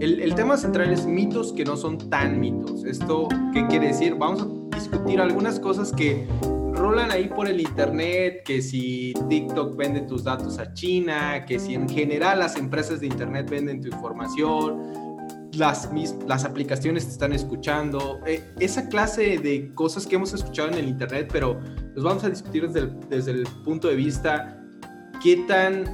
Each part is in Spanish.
el, el, tema central es mitos que no son tan mitos. ¿Esto qué quiere decir? Vamos a discutir algunas cosas que rolan ahí por el internet, que si TikTok vende tus datos a China, que si en general las empresas de internet venden tu información, las, las aplicaciones te están escuchando, eh, esa clase de cosas que hemos escuchado en el internet, pero los vamos a discutir desde el, desde el punto de vista qué tan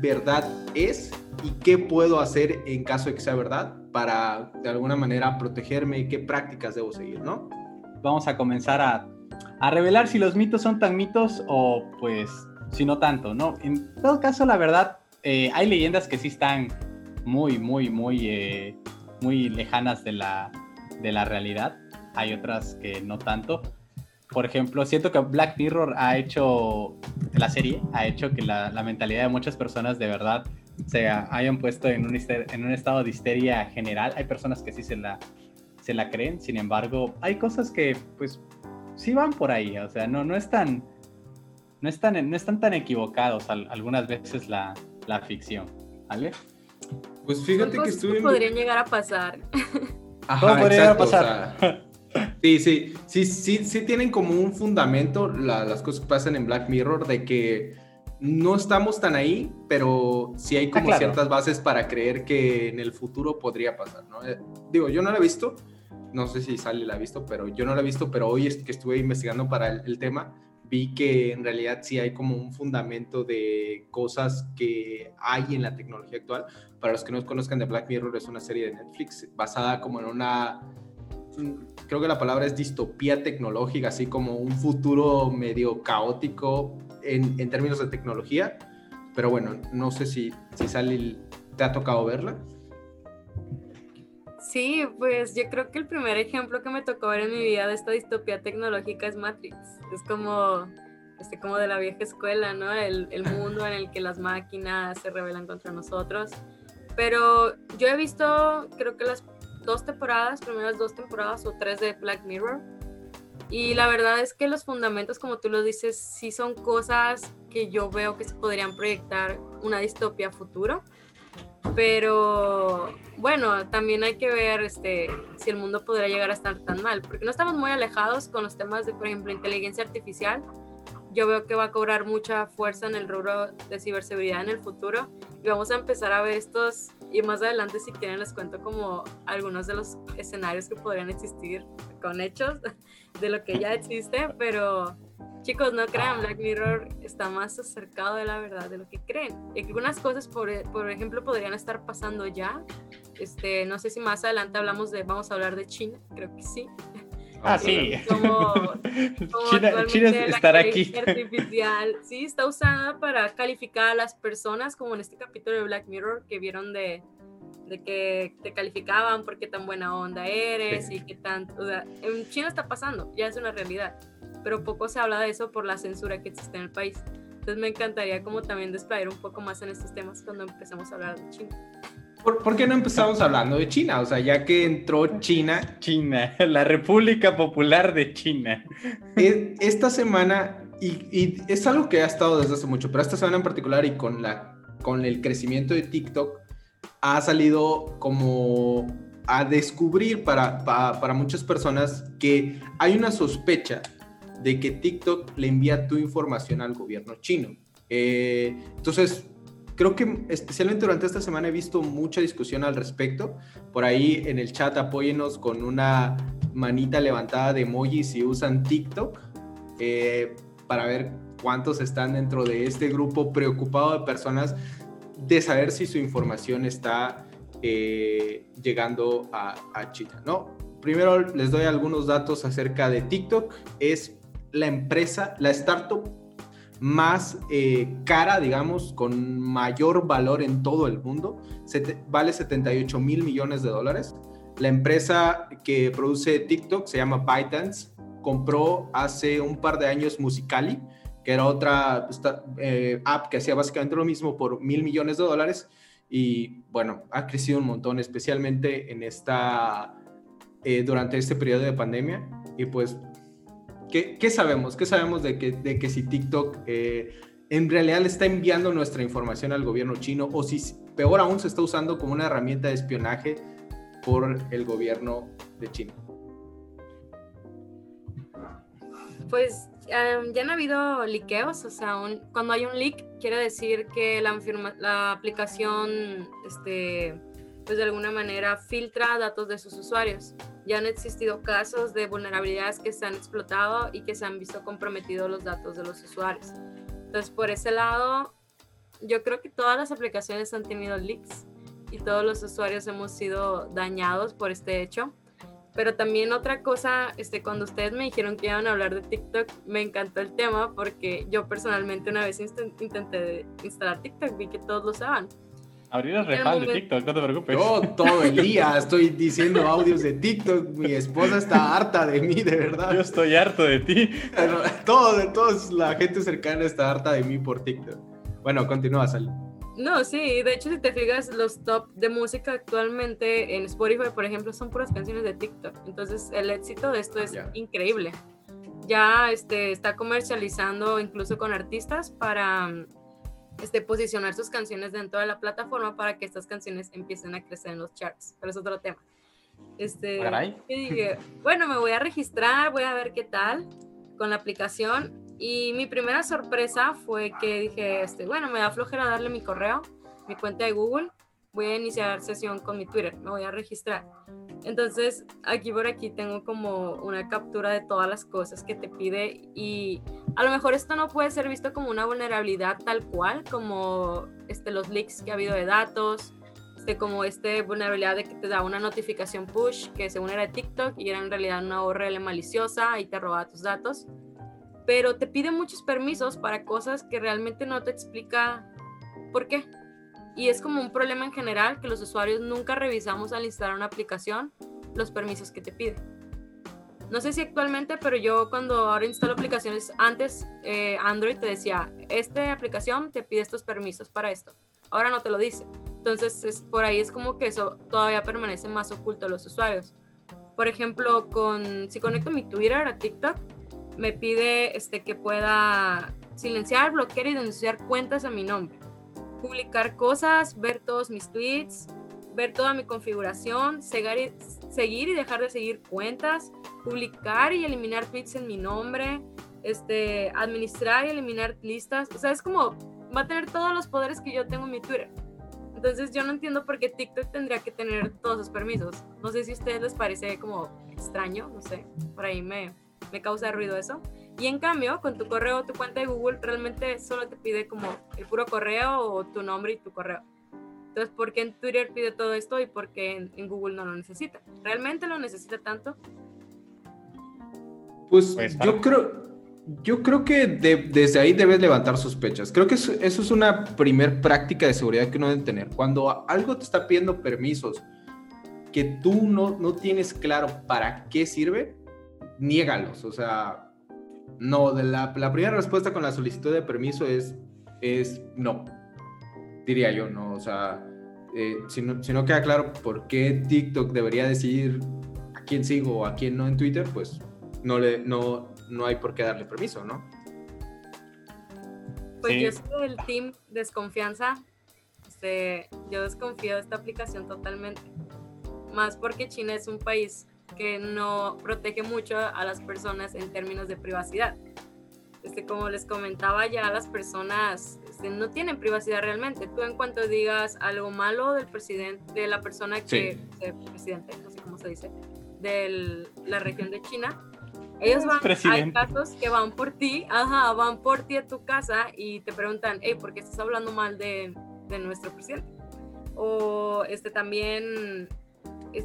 verdad es y qué puedo hacer en caso de que sea verdad para de alguna manera protegerme, qué prácticas debo seguir, ¿no? Vamos a comenzar a a revelar si los mitos son tan mitos o pues si no tanto, ¿no? En todo caso, la verdad, eh, hay leyendas que sí están muy, muy, muy, eh, muy lejanas de la, de la realidad. Hay otras que no tanto. Por ejemplo, siento que Black Mirror ha hecho, la serie, ha hecho que la, la mentalidad de muchas personas de verdad se hayan puesto en un, en un estado de histeria general. Hay personas que sí se la, se la creen, sin embargo, hay cosas que pues sí van por ahí, o sea, no, no están, no están, no están tan equivocados algunas veces la, la ficción, ¿vale? Pues fíjate que estuve... podrían llegar a pasar. Ajá, podría llegar a pasar? sí, sí, sí, sí, sí tienen como un fundamento las cosas que pasan en Black Mirror de que no estamos tan ahí, pero sí hay como ciertas bases para creer que en el futuro podría pasar, ¿no? Eh, digo, yo no lo he visto, no sé si Sally la ha visto, pero yo no la he visto, pero hoy que estuve investigando para el, tema, vi que en realidad sí hay como un fundamento de cosas que hay en la tecnología actual. Para los que no conozcan de Black Mirror, es una serie de Netflix basada como en una, creo que la palabra es distopía tecnológica, así como un futuro medio caótico en, en términos de tecnología. Pero bueno, no sé si, si Sally te ha tocado verla. Sí, pues yo creo que el primer ejemplo que me tocó ver en mi vida de esta distopía tecnológica es Matrix. Es como, este, como de la vieja escuela, ¿no? El, el mundo en el que las máquinas se rebelan contra nosotros. Pero yo he visto, creo que las dos temporadas, primeras dos temporadas o tres de Black Mirror. Y la verdad es que los fundamentos, como tú lo dices, sí son cosas que yo veo que se podrían proyectar una distopía futuro pero bueno, también hay que ver este, si el mundo podría llegar a estar tan mal, porque no estamos muy alejados con los temas de, por ejemplo, inteligencia artificial. Yo veo que va a cobrar mucha fuerza en el rubro de ciberseguridad en el futuro y vamos a empezar a ver estos, y más adelante si quieren les cuento como algunos de los escenarios que podrían existir con hechos de lo que ya existe, pero Chicos, no crean, Black Mirror está más acercado de la verdad de lo que creen. Y algunas cosas, por, por ejemplo, podrían estar pasando ya. Este, no sé si más adelante hablamos de, vamos a hablar de China, creo que sí. Ah, sí. Como, China, China estará aquí. Artificial, sí, está usada para calificar a las personas, como en este capítulo de Black Mirror que vieron de, de que te calificaban porque tan buena onda eres y que tan... O sea, en China está pasando, ya es una realidad pero poco se habla de eso por la censura que existe en el país. Entonces me encantaría como también desplayar un poco más en estos temas cuando empecemos a hablar de China. ¿Por, qué no empezamos hablando de China? O sea, ya que entró China. China, la República Popular de China. Esta semana, y, y, es algo que ha estado desde hace mucho, pero esta semana en particular y con, la, con el crecimiento de TikTok, ha salido como a descubrir para, para, para muchas personas que hay una sospecha de que TikTok le envía tu información al gobierno chino. Eh, entonces, creo que especialmente durante esta semana he visto mucha discusión al respecto. Por ahí en el chat apóyenos con una manita levantada de emoji si usan TikTok eh, para ver cuántos están dentro de este grupo preocupado de personas de saber si su información está eh, llegando a, a China, ¿no? Primero les doy algunos datos acerca de TikTok. Es la empresa, la startup más eh, cara, digamos, con mayor valor en todo el mundo, vale 78 mil millones de dólares. La empresa que produce TikTok se llama ByteDance, compró hace un par de años Musicali, que era otra eh, app que hacía básicamente lo mismo por mil millones de dólares. Y bueno, ha crecido un montón, especialmente en esta, eh, durante este periodo de pandemia. Y pues ¿Qué, sabemos? ¿Qué sabemos de que, de que si TikTok eh, en realidad le está enviando nuestra información al gobierno chino o si peor aún se está usando como una herramienta de espionaje por el gobierno de China. Pues em, ya han habido liqueos, o sea, cuando hay un leak quiere decir que la, la aplicación, este, pues de alguna manera filtra datos de sus usuarios. Ya han existido casos de vulnerabilidades que se han explotado y que se han visto comprometidos los datos de los usuarios. Entonces, por ese lado, yo creo que todas las aplicaciones han tenido leaks y todos los usuarios hemos sido dañados por este hecho. Pero también otra cosa, este, cuando ustedes me dijeron que iban a hablar de TikTok, me encantó el tema porque yo personalmente una vez intenté instalar TikTok, vi que todos lo usaban. Abrir el respaldo de TikTok, no te preocupes. Yo todo el día estoy diciendo audios de TikTok. Mi esposa está harta de mí, de verdad. Yo estoy harto de ti. Todo, de todos, la gente cercana está harta de mí por TikTok. Bueno, continúa, Sal. No, sí, de hecho, si te fijas, los top de música actualmente en Spotify, por ejemplo, son puras canciones de TikTok. Entonces, el éxito de esto es increíble. Ya este, está comercializando incluso con artistas para este, posicionar sus canciones dentro de la plataforma para que estas canciones empiecen a crecer en los charts. Pero es otro tema. Este, bueno, me voy a registrar, voy a ver qué tal con la aplicación. Y mi primera sorpresa fue que dije, este, bueno, me da flojera darle mi correo, mi cuenta de Google. Voy a iniciar sesión con mi Twitter, me voy a registrar. Entonces, aquí por aquí tengo como una captura de todas las cosas que te pide y a lo mejor esto no puede ser visto como una vulnerabilidad tal cual, como este, los leaks que ha habido de datos, este, como este vulnerabilidad de que te da una notificación push que según era de TikTok y era en realidad una URL maliciosa y te roba tus datos. Pero te pide muchos permisos para cosas que realmente no te explica por qué. Y es como un problema en general que los usuarios nunca revisamos al instalar una aplicación los permisos que te pide. No sé si actualmente, pero yo cuando ahora instalo aplicaciones, antes eh, Android te decía, esta aplicación te pide estos permisos para esto. Ahora no te lo dice. Entonces, es, por ahí es como que eso todavía permanece más oculto a los usuarios. Por ejemplo, con, si conecto mi Twitter a TikTok, me pide este, que pueda silenciar, bloquear y denunciar cuentas a mi nombre publicar cosas, ver todos mis tweets, ver toda mi configuración, seguir y dejar de seguir cuentas, publicar y eliminar tweets en mi nombre, este, administrar y eliminar listas. O sea, es como, va a tener todos los poderes que yo tengo en mi Twitter. Entonces yo no entiendo por qué TikTok tendría que tener todos esos permisos. No sé si a ustedes les parece como extraño, no sé, por ahí me, me causa ruido eso. Y en cambio, con tu correo, tu cuenta de Google realmente solo te pide como el puro correo o tu nombre y tu correo. Entonces, ¿por qué en Twitter pide todo esto y por qué en, Google no lo necesita? ¿Realmente lo necesita tanto? Pues, pues yo creo, yo creo que desde ahí debes levantar sospechas. Creo que eso, eso es una primer práctica de seguridad que uno debe tener. Cuando algo te está pidiendo permisos que tú no, no tienes claro para qué sirve, niégalos. O sea, no, de la, primera respuesta con la solicitud de permiso es, es no, diría yo, no, o sea, eh, si, no, si, no, queda claro por qué TikTok debería decidir a quién sigo o a quién no en Twitter, pues no, le, no, no hay por qué darle permiso, ¿no? Pues yo soy del team desconfianza, este, yo desconfío de esta aplicación totalmente, más porque China es un país que no protege mucho a las personas en términos de privacidad. Este, como les comentaba, ya las personas este, no tienen privacidad realmente. Tú en cuanto digas algo malo del presidente, de la persona que, presidente, no sé cómo se dice, de la región de China, ellos van, hay casos que van por ti, ajá, van por ti a tu casa y te preguntan, hey, ¿por qué estás hablando mal de, de nuestro presidente? O este, también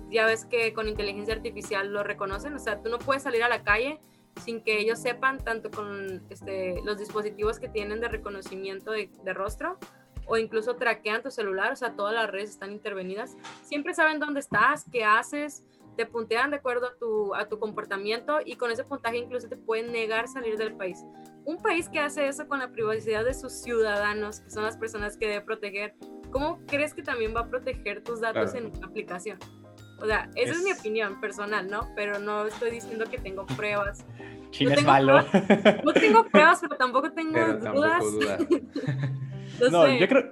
ya ves que con inteligencia artificial lo reconocen, o sea, tú no puedes salir a la calle sin que ellos sepan, tanto con este, los dispositivos que tienen de reconocimiento de, rostro, o incluso traquean tu celular, o sea, todas las redes están intervenidas. Siempre saben dónde estás, qué haces, te puntean de acuerdo a tu, a tu comportamiento y con ese puntaje incluso te pueden negar salir del país. Un país que hace eso con la privacidad de sus ciudadanos, que son las personas que debe proteger, ¿cómo crees que también va a proteger tus datos en una aplicación? O sea, esa es... mi opinión personal, ¿no? Pero no estoy diciendo que tengo pruebas China es malo. no tengo pruebas, pero tampoco tengo dudas. no, yo creo,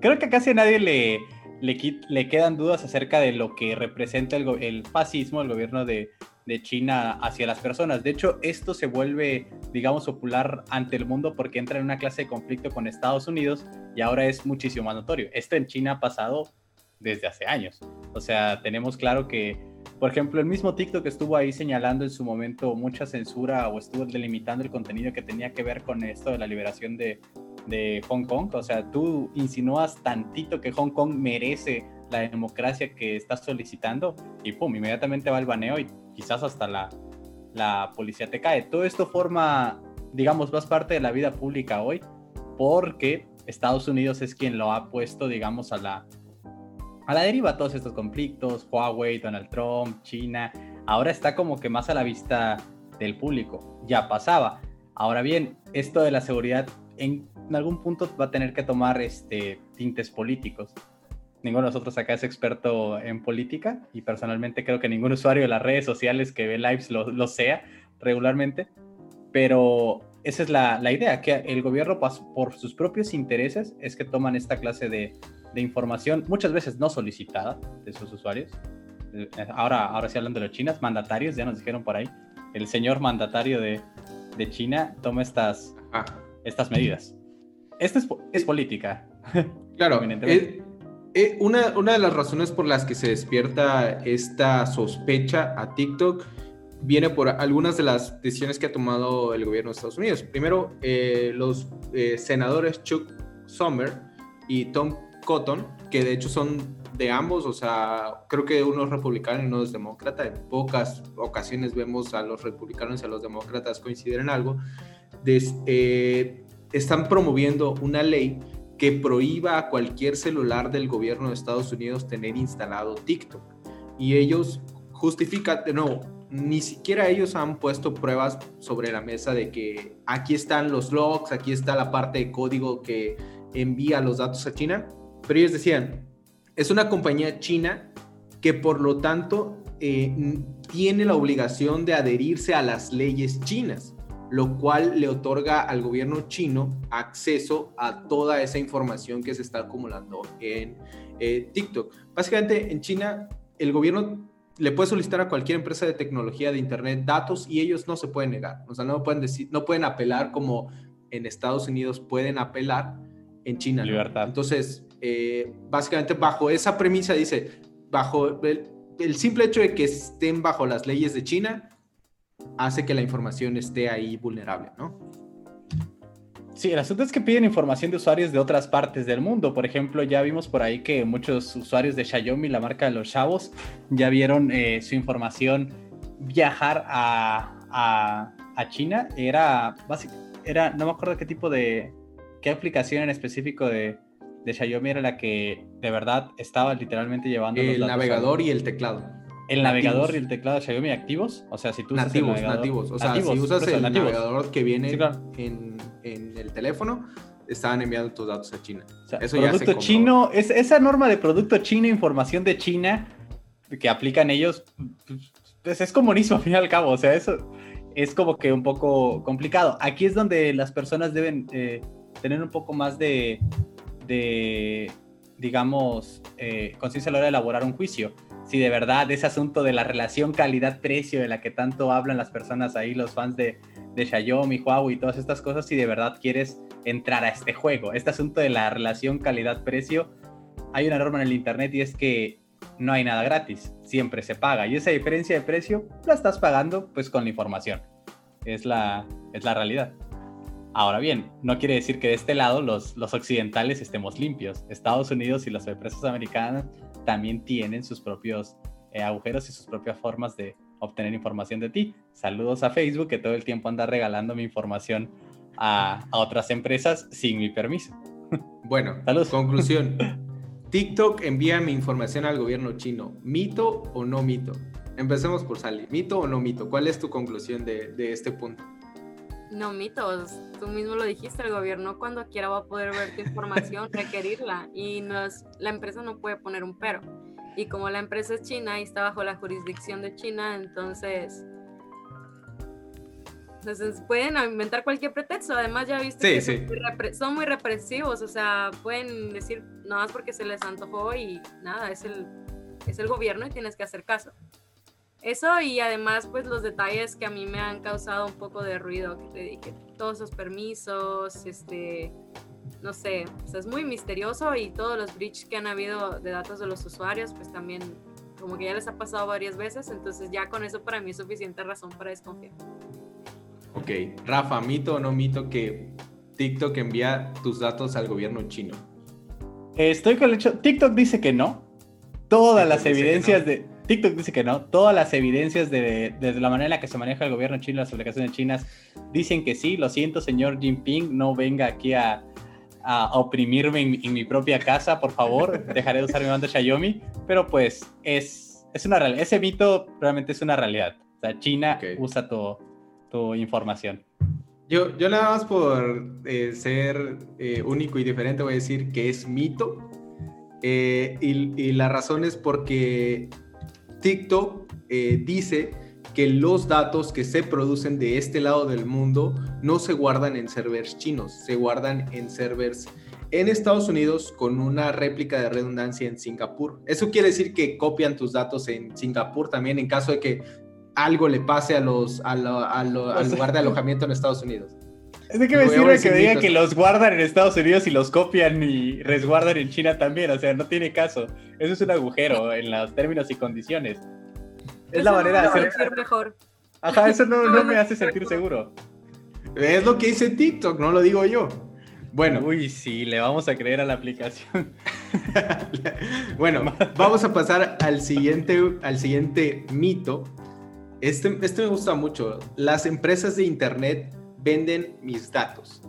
creo que casi a nadie le, le, quedan dudas acerca de lo que representa el, el fascismo, el gobierno de, de China hacia las personas. De hecho, esto se vuelve, digamos, popular ante el mundo porque entra en una clase de conflicto con Estados Unidos y ahora es muchísimo más notorio. Esto en China ha pasado desde hace años. O sea, tenemos claro que, por ejemplo, el mismo TikTok estuvo ahí señalando en su momento mucha censura o estuvo delimitando el contenido que tenía que ver con esto de la liberación de, de Hong Kong. O sea, tú insinúas tantito que Hong Kong merece la democracia que estás solicitando y pum, inmediatamente va el baneo y quizás hasta la, la policía te cae. Todo esto forma, digamos, más parte de la vida pública hoy porque Estados Unidos es quien lo ha puesto, digamos, a la, a la deriva todos estos conflictos, Huawei, Donald Trump, China, ahora está como que más a la vista del público, ya pasaba. Ahora bien, esto de la seguridad en, algún punto va a tener que tomar este, tintes políticos ninguno de nosotros acá es experto en política y personalmente creo que ningún usuario de las redes sociales que ve lives lo, sea regularmente, pero esa es la, idea, que el gobierno por sus propios intereses es que toman esta clase de, información, muchas veces no solicitada de sus usuarios. Eh, ahora, ahora sí hablando de los chinas, mandatarios, ya nos dijeron por ahí, el señor mandatario de, China toma estas, estas medidas. Esta es, política. Claro, eh, una, de las razones por las que se despierta esta sospecha a TikTok viene por algunas de las decisiones que ha tomado el gobierno de Estados Unidos. Primero, eh, los eh, senadores Chuck Summer y Tom Cotton, que de hecho son de ambos, o sea, creo que uno es republicano y uno es demócrata. En pocas ocasiones vemos a los republicanos y a los demócratas coincidir en algo. están promoviendo una ley que prohíba a cualquier celular del gobierno de Estados Unidos tener instalado TikTok. Y ellos justifican, nuevo, ni siquiera ellos han puesto pruebas sobre la mesa de que aquí están los logs, aquí está la parte de código que envía los datos a China, pero ellos decían, es una compañía china que por lo tanto eh, tiene la obligación de adherirse a las leyes chinas lo cual le otorga al gobierno chino acceso a toda esa información que se está acumulando en eh, TikTok. Básicamente en China el gobierno le puede solicitar a cualquier empresa de tecnología de internet datos y ellos no se pueden negar, o sea, no pueden decir, no pueden apelar como en Estados Unidos pueden apelar en China. Libertad. Entonces, eh, básicamente bajo esa premisa dice, bajo el simple hecho de que estén bajo las leyes de China, hace que la información esté ahí vulnerable, ¿no? Sí, el asunto es que piden información de usuarios de otras partes del mundo. Por ejemplo, ya vimos por ahí que muchos usuarios de Xiaomi, la marca de los chavos, ya vieron eh, su información viajar a, China. Era, era, no me acuerdo qué tipo de, qué aplicación en específico de, de Xiaomi era la que de verdad estaba literalmente llevando el navegador y el teclado el navegador y el teclado de Xiaomi activos. O sea, si tú usas nativos, nativos. O sea, si usas el navegador que viene en, el teléfono, estaban enviando tus datos a China. eso producto ya chino, es, esa norma de producto chino, información de China que aplican ellos, pues es comunismo al fin y al cabo. O sea, eso es como que un poco complicado. Aquí es donde las personas deben eh, tener un poco más de, de digamos, eh, conciencia a la hora de elaborar un juicio si de verdad ese asunto de la relación calidad-precio de la que tanto hablan las personas ahí, los fans de, de Xiaomi, Huawei y todas estas cosas, si de verdad quieres entrar a este juego. Este asunto de la relación calidad-precio, hay una norma en el Internet y es que no hay nada gratis, siempre se paga. Y esa diferencia de precio la estás pagando pues con la información. Es la, es la realidad. Ahora bien, no quiere decir que de este lado los, los occidentales estemos limpios. Estados Unidos y las empresas americanas también tienen sus propios eh, agujeros y sus propias formas de obtener información de ti. Saludos a Facebook que todo el tiempo anda regalando mi información a, otras empresas sin mi permiso. Bueno, Saludos. conclusión. TikTok envía mi información al gobierno chino. ¿Mito o no mito? Empecemos por Sally. ¿Mito o no mito? ¿Cuál es tu conclusión de, de este punto? No mitos, tú mismo lo dijiste, el gobierno cuando quiera va a poder ver tu información, requerirla y la empresa no puede poner un pero. Y como la empresa es china y está bajo la jurisdicción de China, entonces Entonces pueden inventar cualquier pretexto. Además, ya viste sí, que sí. Son, muy son, muy represivos. O sea, pueden decir nada más porque se les antojó y nada, es el, es el gobierno y tienes que hacer caso. Eso y además, pues los detalles que a mí me han causado un poco de ruido, que te dije, todos esos permisos, este, no sé, o sea, es muy misterioso y todos los breaches que han habido de datos de los usuarios, pues también como que ya les ha pasado varias veces, entonces ya con eso para mí es suficiente razón para desconfiar. Ok, Rafa, ¿mito o no mito que TikTok envía tus datos al gobierno chino? Estoy con el hecho, TikTok dice que no. Todas las evidencias no. de... TikTok dice que no. Todas las evidencias de, de, la manera en la que se maneja el gobierno chino, las aplicaciones chinas, dicen que sí. Lo siento, señor Jinping, no venga aquí a, a oprimirme en, en, mi propia casa, por favor. Dejaré de usar mi banda Xiaomi. Pero pues es, es una realidad. Ese mito realmente es una realidad. O sea, China okay. usa tu, tu información. Yo, yo nada más por eh, ser eh, único y diferente voy a decir que es mito. Eh, y, y, la razón es porque TikTok eh, dice que los datos que se producen de este lado del mundo no se guardan en servers chinos, se guardan en servers en Estados Unidos con una réplica de redundancia en Singapur. Eso quiere decir que copian tus datos en Singapur también en caso de que algo le pase a los, a lo, a lo, al lugar de alojamiento en Estados Unidos. ¿De qué me sirve que me digan que los guardan en Estados Unidos y los copian y resguardan en China también? O sea, no tiene caso. Eso es un agujero en los términos y condiciones. Es eso la manera no de hacer. mejor. Ajá, eso no, no me hace sentir seguro. Es lo que dice TikTok, no lo digo yo. Bueno. Uy, sí, le vamos a creer a la aplicación. bueno, vamos a pasar al siguiente, al siguiente mito. Este, este me gusta mucho. Las empresas de Internet venden mis datos.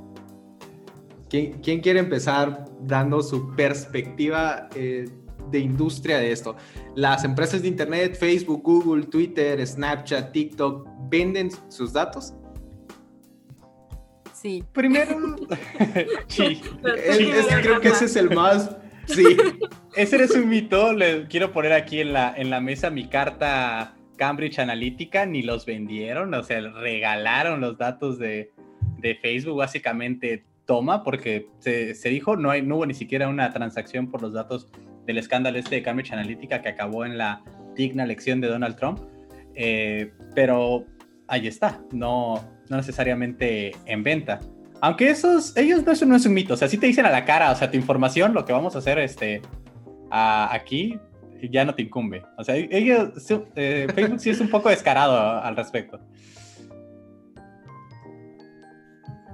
¿Quién, quién quiere empezar dando su perspectiva eh, de industria de esto? Las empresas de Internet, Facebook, Google, Twitter, Snapchat, TikTok, ¿venden sus datos? Sí. Primero, sí. Es, es, creo que ese es el más... Sí. Ese es un mito. Le quiero poner aquí en la, en la mesa mi carta Cambridge Analytica, ni los vendieron, o sea, regalaron los datos de, de Facebook, básicamente toma, porque se, se, dijo, no, hay, no hubo ni siquiera una transacción por los datos del escándalo este de Cambridge Analytica que acabó en la digna elección de Donald Trump, eh, pero ahí está, no, no necesariamente en venta. Aunque esos, ellos no, eso no es un mito, o sea, si te dicen a la cara, o sea, tu información, lo que vamos a hacer este, a, aquí, ya no te incumbe. O sea, ellos, eh, Facebook sí es un poco descarado al respecto.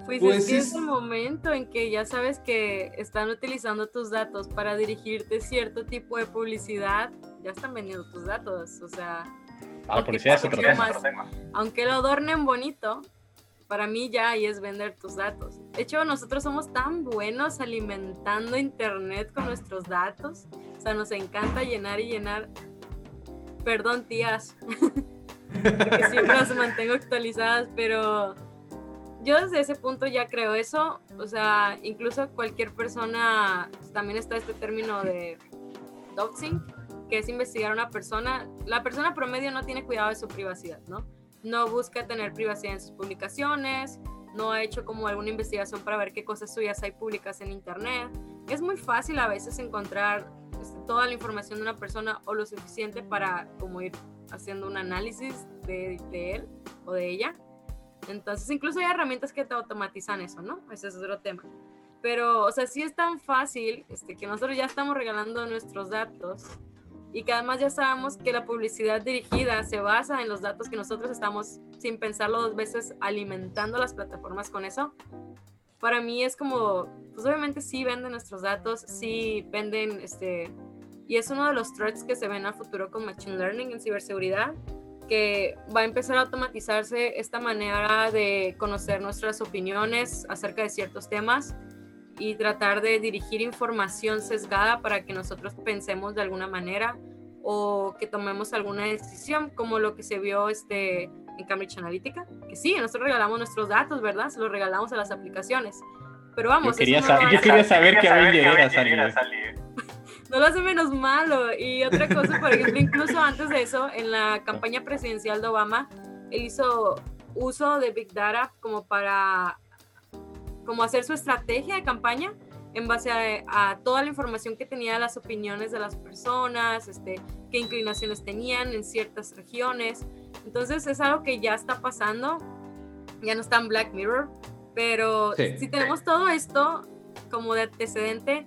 Pues, pues es que es... es el momento en que ya sabes que están utilizando tus datos para dirigirte cierto tipo de publicidad, ya están vendiendo tus datos, o sea... Ah, la publicidad es otro tema. Aunque lo adornen bonito, para mí ya ahí es vender tus datos. De hecho, nosotros somos tan buenos alimentando Internet con nuestros datos. O sea, nos encanta llenar y llenar. Perdón, tías. Porque siempre las mantengo actualizadas, pero yo desde ese punto ya creo eso. O sea, incluso cualquier persona, también está este término de doxing, que es investigar a una persona. La persona promedio no tiene cuidado de su privacidad, ¿no? No busca tener privacidad en sus publicaciones, no ha hecho como alguna investigación para ver qué cosas suyas hay públicas en internet. Es muy fácil a veces encontrar este, toda la información de una persona o lo suficiente para como ir haciendo un análisis de, de él o de ella. Entonces, incluso hay herramientas que te automatizan eso, ¿no? Ese es otro tema. Pero, o sea, sí es tan fácil este, que nosotros ya estamos regalando nuestros datos y que además ya sabemos que la publicidad dirigida se basa en los datos que nosotros estamos, sin pensarlo dos veces, alimentando las plataformas con eso. Para mí es como, pues obviamente sí venden nuestros datos, sí venden, este, y es uno de los threats que se ven a futuro con Machine Learning en ciberseguridad, que va a empezar a automatizarse esta manera de conocer nuestras opiniones acerca de ciertos temas y tratar de dirigir información sesgada para que nosotros pensemos de alguna manera o que tomemos alguna decisión, como lo que se vio este, en Cambridge Analytica, que sí, nosotros regalamos nuestros datos, ¿verdad? Se los regalamos a las aplicaciones. Pero vamos, yo quería, sa no yo quería saber que Avenger era salir. No lo hace menos malo. Y otra cosa, por ejemplo, incluso antes de eso, en la campaña presidencial de Obama, él hizo uso de Big Data como para como hacer su estrategia de campaña en base a, toda la información que tenía las opiniones de las personas, este, qué inclinaciones tenían en ciertas regiones. Entonces es algo que ya está pasando, ya no está en Black Mirror, pero si tenemos todo esto como de antecedente,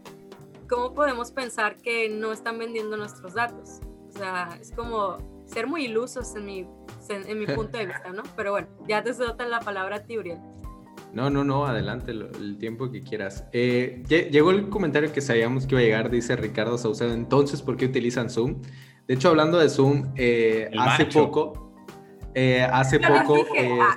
¿cómo podemos pensar que no están vendiendo nuestros datos? O sea, es como ser muy ilusos en mi, en, mi punto de vista, ¿no? Pero bueno, ya te nota la palabra a no, no, no, adelante el tiempo que quieras. Eh, llegó el comentario que sabíamos que iba a llegar, dice Ricardo Saucedo. Entonces, ¿por qué utilizan Zoom? De hecho, hablando de Zoom, eh, hace poco, eh, hace poco, ah.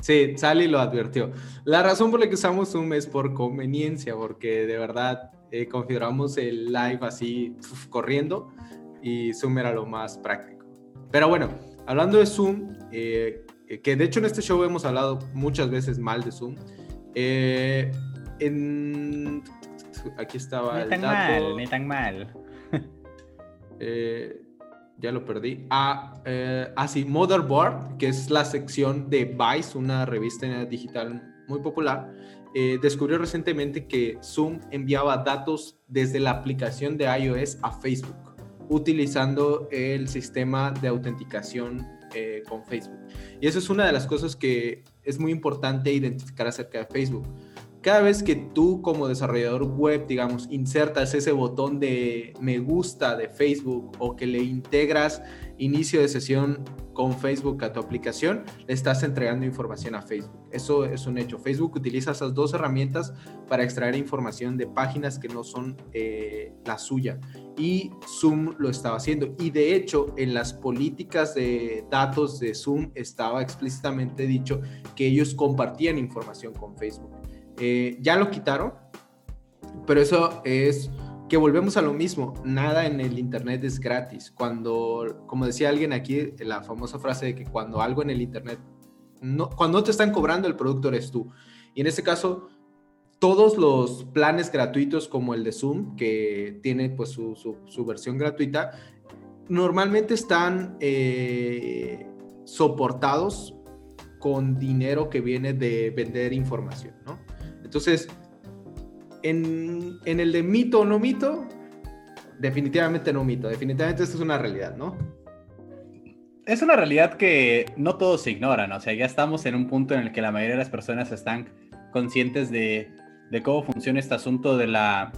sí, Sally lo advirtió. La razón por la que usamos Zoom es por conveniencia, porque de verdad configuramos el live así corriendo y Zoom era lo más práctico. Pero bueno, hablando de Zoom, eh, que de hecho en este show hemos hablado muchas veces mal de Zoom. Eh, en, aquí estaba ni tan mal, ni tan mal. Eh, ya lo perdí. Ah, ah, sí, Motherboard, que es la sección de Vice, una revista digital muy popular, descubrió recientemente que Zoom enviaba datos desde la aplicación de iOS a Facebook, utilizando el sistema de autenticación eh, con Facebook. Y eso es una de las cosas que es muy importante identificar acerca de Facebook. Cada vez que tú como desarrollador web, digamos, insertas ese botón de me gusta de Facebook o que le integras inicio de sesión con Facebook a tu aplicación, le estás entregando información a Facebook. Eso es un hecho. Facebook utiliza esas dos herramientas para extraer información de páginas que no son eh, la suya. Y Zoom lo estaba haciendo. Y de hecho, en las políticas de datos de Zoom estaba explícitamente dicho que ellos compartían información con Facebook. Eh, ya lo quitaron, pero eso es que volvemos a lo mismo, nada en el Internet es gratis. Cuando, como decía alguien aquí, la famosa frase de que cuando algo en el Internet, no, cuando no te están cobrando, el producto eres tú. Y en este caso, todos los planes gratuitos como el de Zoom, que tiene pues su, su, versión gratuita, normalmente están eh, soportados con dinero que viene de vender información, ¿no? Entonces, en, el de mito o no mito, definitivamente no mito. Definitivamente esto es una realidad, ¿no? Es una realidad que no todos ignoran. O sea, ya estamos en un punto en el que la mayoría de las personas están conscientes de, cómo funciona este asunto de la,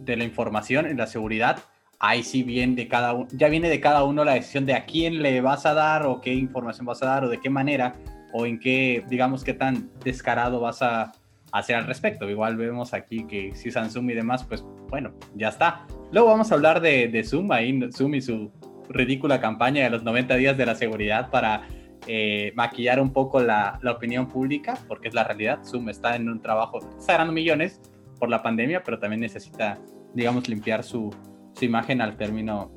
de la información en la seguridad. Ahí sí bien de cada uno, ya viene de cada uno la decisión de a quién le vas a dar o qué información vas a dar o de qué manera o en qué, digamos, qué tan descarado vas a, hacer al respecto. Igual vemos aquí que si usan Zoom y demás, pues bueno, ya está. Luego vamos a hablar de, de Zoom, ahí Zoom y su ridícula campaña de los 90 días de la seguridad para eh, maquillar un poco la, la, opinión pública, porque es la realidad. Zoom está en un trabajo, está ganando millones por la pandemia, pero también necesita, digamos, limpiar su, su imagen al término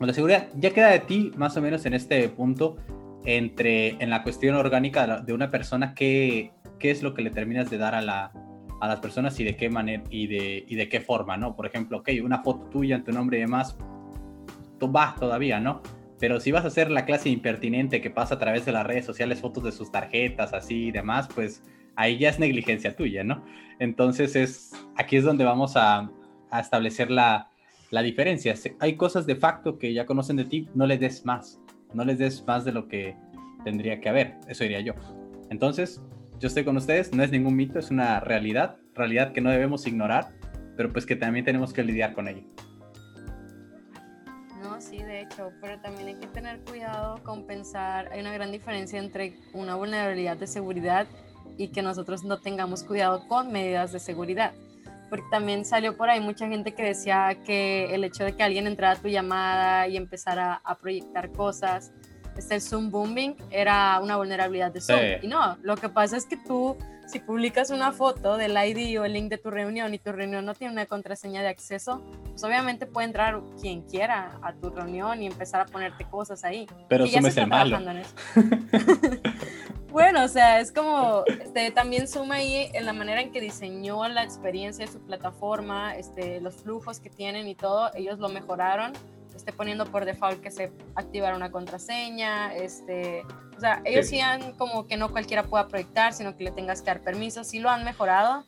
de la seguridad. Ya queda de ti, más o menos en este punto, entre en la cuestión orgánica de una persona que qué es lo que le terminas de dar a, la, a las personas y de qué manera y de, y de qué forma, ¿no? Por ejemplo, ok, una foto tuya en tu nombre y demás, tú vas todavía, ¿no? Pero si vas a hacer la clase impertinente que pasa a través de las redes sociales, fotos de sus tarjetas, así y demás, pues ahí ya es negligencia tuya, ¿no? Entonces es, aquí es donde vamos a, a establecer la, la diferencia. Hay cosas de facto que ya conocen de ti, no les des más, no les des más de lo que tendría que haber, eso diría yo. Entonces, yo estoy con ustedes, no es ningún mito, es una realidad, realidad que no debemos ignorar, pero pues que también tenemos que lidiar con ella. No, sí, de hecho, pero también hay que tener cuidado con pensar, hay una gran diferencia entre una vulnerabilidad de seguridad y que nosotros no tengamos cuidado con medidas de seguridad. Porque también salió por ahí mucha gente que decía que el hecho de que alguien entrara a tu llamada y empezara a proyectar cosas, este, el Zoom booming era una vulnerabilidad de Zoom. Y no, lo que pasa es que tú, si publicas una foto del ID o el link de tu reunión y tu reunión no tiene una contraseña de acceso, pues obviamente puede entrar quien quiera a tu reunión y empezar a ponerte cosas ahí. Pero Zoom es el malo. bueno, o sea, es como, este, también suma ahí en la manera en que diseñó la experiencia de su plataforma, este, los flujos que tienen y todo, ellos lo mejoraron, esté poniendo por default que se activara una contraseña, este, o sea, ellos sí. han como que no cualquiera pueda proyectar, sino que le tengas que dar permiso, sí lo han mejorado,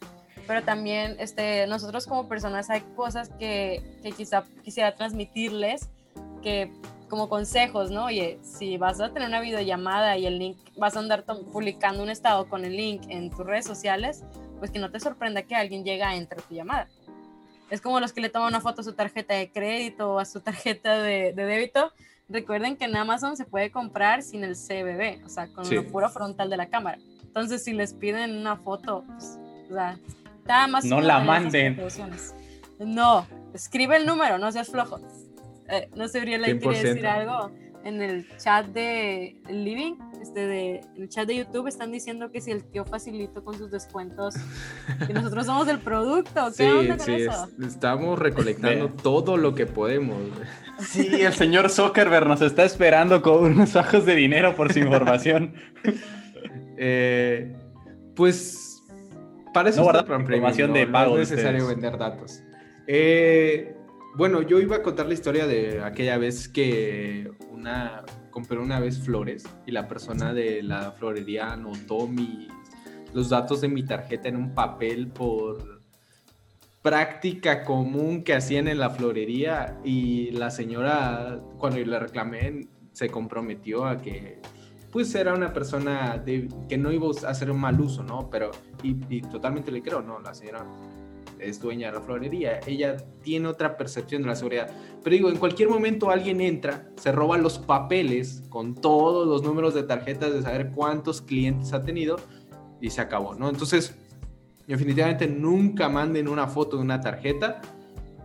pero también este, nosotros como personas hay cosas que, que quizá quisiera transmitirles que como consejos, ¿no? Oye, si vas a tener una videollamada y el link, vas a andar publicando un estado con el link en tus redes sociales, pues que no te sorprenda que alguien llegue a entrar a tu llamada. Es como los que le toman una foto a su tarjeta de crédito o a su tarjeta de, de débito. Recuerden que en Amazon se puede comprar sin el CBB, o sea, con sí. lo puro frontal de la cámara. Entonces, si les piden una foto, pues, o sea, está más... No la manden. No, escribe el número, no seas flojo. Eh, no sé, Uriel, quiere decir algo. En el chat de Living, este de, en el chat de YouTube, están diciendo que si el tío facilito con sus descuentos, que nosotros somos el producto. ¿Qué sí, onda con sí, eso? es- estamos recolectando todo lo que podemos. Sí, el señor Zuckerberg nos está esperando con unos bajos de dinero por su información. Eh, pues para eso No información no, de no pago es de necesario ustedes. vender datos. Eh, bueno, yo iba a contar la historia de aquella vez que una compré una vez flores y la persona de la florería anotó mi, los datos de mi tarjeta en un papel por práctica común que hacían en la florería y la señora cuando yo le reclamé se comprometió a que pues era una persona de, que no iba a hacer un mal uso, ¿no? Pero, y, y totalmente le creo, ¿no? La señora es dueña de la florería, ella tiene otra percepción de la seguridad. Pero digo, en cualquier momento alguien entra, se roba los papeles con todos los números de tarjetas de saber cuántos clientes ha tenido y se acabó, ¿no? Entonces, definitivamente nunca manden una foto de una tarjeta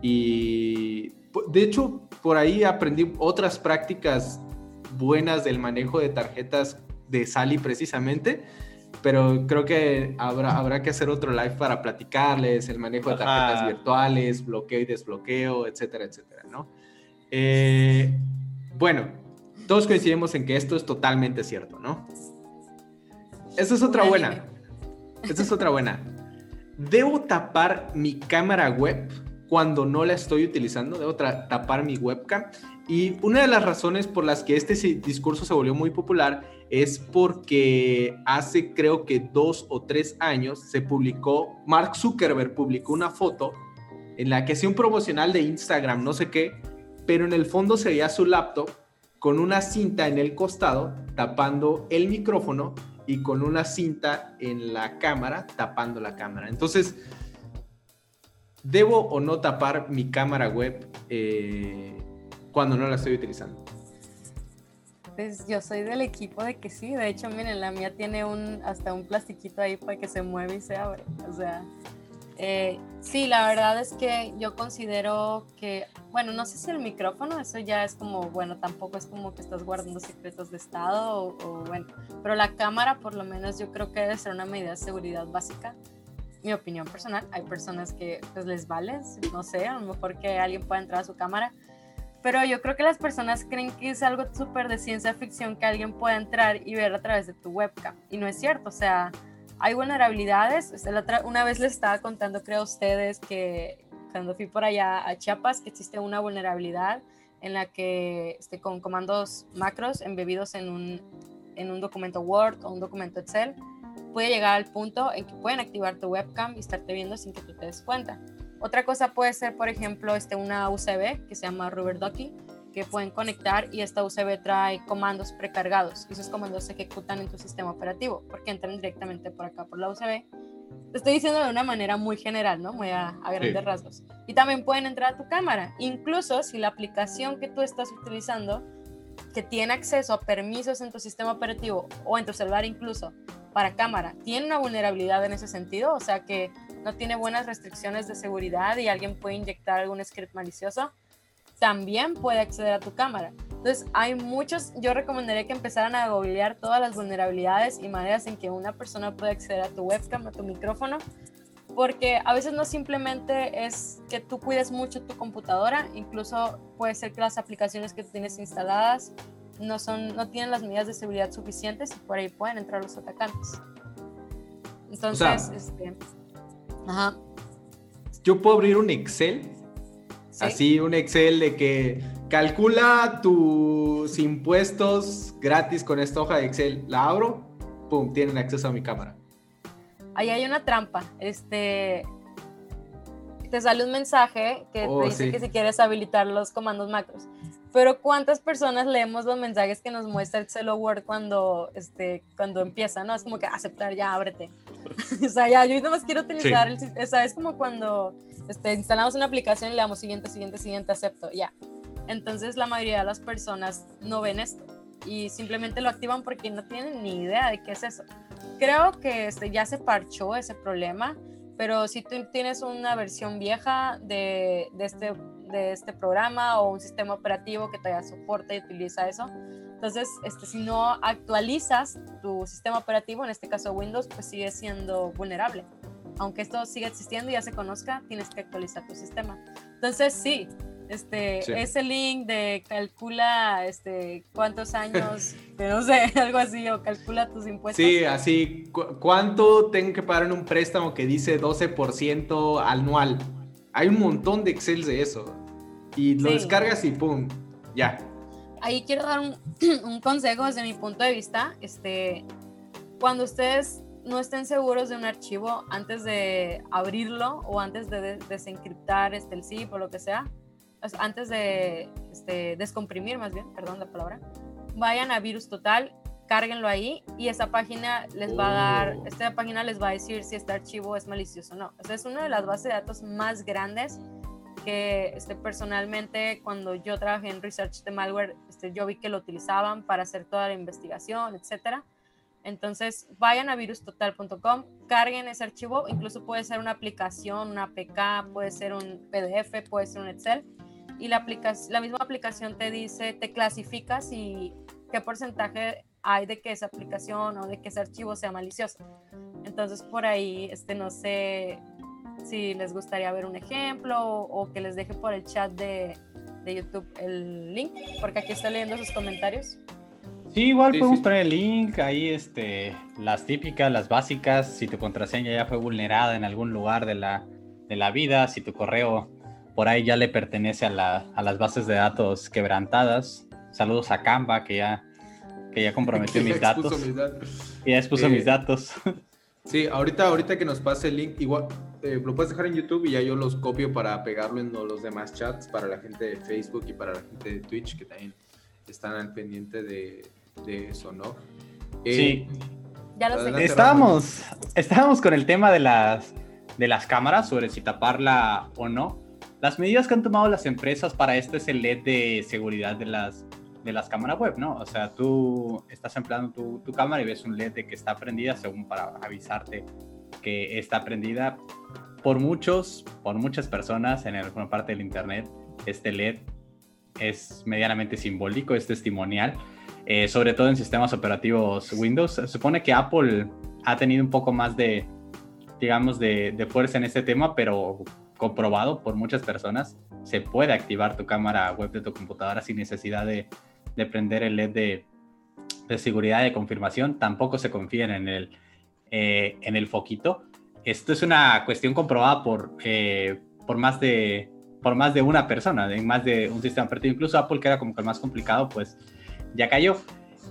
y de hecho por ahí aprendí otras prácticas buenas del manejo de tarjetas de Sally precisamente, pero creo que habrá, habrá que hacer otro live para platicarles el manejo de tarjetas Ajá. virtuales, bloqueo y desbloqueo, etcétera, etcétera, ¿no? Eh, bueno, todos coincidimos en que esto es totalmente cierto, ¿no? Esta es otra buena. Esta es otra buena. ¿Debo tapar mi cámara web cuando no la estoy utilizando? ¿Debo tapar mi webcam? Y una de las razones por las que este discurso se volvió muy popular es porque hace creo que dos o tres años se publicó, Mark Zuckerberg publicó una foto en la que hacía un promocional de Instagram, no sé qué, pero en el fondo se veía su laptop con una cinta en el costado tapando el micrófono y con una cinta en la cámara tapando la cámara. Entonces, ¿debo o no tapar mi cámara web eh, cuando no la estoy utilizando? Pues yo soy del equipo de que sí. De hecho, miren, la mía tiene un hasta un plastiquito ahí para que se mueve y se abre. O sea, eh, sí, la verdad es que yo considero que, bueno, no sé si el micrófono, eso ya es como, bueno, tampoco es como que estás guardando secretos de estado o, o bueno, pero la cámara por lo menos yo creo que debe ser una medida de seguridad básica. Mi opinión personal, hay personas que pues les vale, no sé, a lo mejor que alguien pueda entrar a su cámara, pero yo creo que las personas creen que es algo súper de ciencia ficción que alguien pueda entrar y ver a través de tu webcam. Y no es cierto, o sea, hay vulnerabilidades. Una vez les estaba contando, creo ustedes, que cuando fui por allá a Chiapas, que existe una vulnerabilidad en la que este, con comandos macros embebidos en un, en un documento Word o un documento Excel, puede llegar al punto en que pueden activar tu webcam y estarte viendo sin que tú te des cuenta. Otra cosa puede ser, por ejemplo, este, una USB que se llama Rubber Ducky, que pueden conectar y esta USB trae comandos precargados. Y esos comandos se ejecutan en tu sistema operativo porque entran directamente por acá por la USB. Lo estoy diciendo de una manera muy general, ¿no? Muy a, a grandes Sí. rasgos. Y también pueden entrar a tu cámara. Incluso si la aplicación que tú estás utilizando, que tiene acceso a permisos en tu sistema operativo o en tu celular incluso para cámara, tiene una vulnerabilidad en ese sentido, o sea que no tiene buenas restricciones de seguridad y alguien puede inyectar algún script malicioso, también puede acceder a tu cámara. Entonces, hay muchos, yo recomendaría que empezaran a googlear todas las vulnerabilidades y maneras en que una persona puede acceder a tu webcam, a tu micrófono, porque a veces no simplemente es que tú cuides mucho tu computadora, incluso puede ser que las aplicaciones que tienes instaladas no, son, no tienen las medidas de seguridad suficientes y por ahí pueden entrar los atacantes. Entonces, este, ajá. Yo puedo abrir un Excel, así un Excel de que calcula tus impuestos gratis con esta hoja de Excel. La abro, pum, tienen acceso a mi cámara. Ahí hay una trampa. Este, te sale un mensaje que te Oh, dice sí. que si quieres habilitar los comandos macros. Pero ¿cuántas personas leemos los mensajes que nos muestra el Hello Word cuando, este, cuando empieza? ¿no? Es como que aceptar, ya, ábrete. o sea, ya, yo nomás quiero utilizar el sis- O sea, es como cuando este, instalamos una aplicación y le damos siguiente, siguiente, siguiente, acepto, ya. Entonces la mayoría de las personas no ven esto y simplemente lo activan porque no tienen ni idea de qué es eso. Creo que este, ya se parchó ese problema, pero si tú tienes una versión vieja de, de este, de este programa o un sistema operativo que todavía soporta y utiliza eso, entonces este, si no actualizas tu sistema operativo, en este caso Windows, pues sigue siendo vulnerable. Aunque esto siga existiendo y ya se conozca, tienes que actualizar tu sistema. Entonces sí, este, Sí. ese link de calcula este, cuántos años, de no sé, algo así, o calcula tus impuestos. Sí, así, cu- ¿cuánto tengo que pagar en un préstamo que dice 12% anual? Hay un montón de Excel de eso. Y lo Sí. descargas y pum, ya. ahí quiero dar un, un consejo desde mi punto de vista. Este, cuando ustedes no estén seguros de un archivo antes de abrirlo o antes de des- desencriptar este, el zip o lo que sea, antes de este, descomprimir más bien, perdón la palabra, vayan a Virus Total, cárguenlo ahí y esa página les va a dar, Oh. esta página les va a decir si este archivo es malicioso o no. O sea, es una de las bases de datos más grandes que este, personalmente cuando yo trabajé en research de malware, este, yo vi que lo utilizaban para hacer toda la investigación, etcétera. Entonces, vayan a virustotal.com, carguen ese archivo, incluso puede ser una aplicación, una APK, puede ser un PDF, puede ser un Excel, y la, aplica- la misma aplicación te dice, te clasifica si qué porcentaje hay de que esa aplicación o de que ese archivo sea malicioso. Entonces, por ahí, este, no sé si les gustaría ver un ejemplo o, o que les deje por el chat de, de YouTube el link, porque aquí estoy leyendo sus comentarios. Sí, igual Sí, podemos sí. poner el link, ahí este, las típicas, las básicas, si tu contraseña ya fue vulnerada en algún lugar de la, de la vida, si tu correo por ahí ya le pertenece a, la- a las bases de datos quebrantadas. Saludos a Canva que ya, que ya comprometió mis Ya datos, mis datos. que ya expuso Eh, mis datos. Sí, ahorita, ahorita que nos pase el link, igual eh, lo puedes dejar en YouTube y ya yo los copio para pegarlo en los demás chats para la gente de Facebook y para la gente de Twitch que también están al pendiente de, de eso, ¿no? Eh, Sí. Ya lo sé. Estábamos, estábamos con el tema de las, de las cámaras, sobre si taparla o no. Las medidas que han tomado las empresas para esto es el LED de seguridad de las, de las cámaras web, ¿no? O sea, tú estás empleando tu, tu cámara y ves un LED de que está prendida según para avisarte que está prendida. Por muchos, por muchas personas en alguna parte del internet, este LED es medianamente simbólico, es testimonial eh, sobre todo en sistemas operativos Windows. Se supone que Apple ha tenido un poco más de, digamos, de, de fuerza en este tema, pero comprobado por muchas personas, se puede activar tu cámara web de tu computadora sin necesidad de, de prender el LED de, de seguridad de confirmación. Tampoco se confíen en el, eh, en el foquito. Esto es una cuestión comprobada por, eh, por más de por más de una persona, en más de un sistema operativo. Incluso Apple, que era como que el más complicado, pues ya cayó.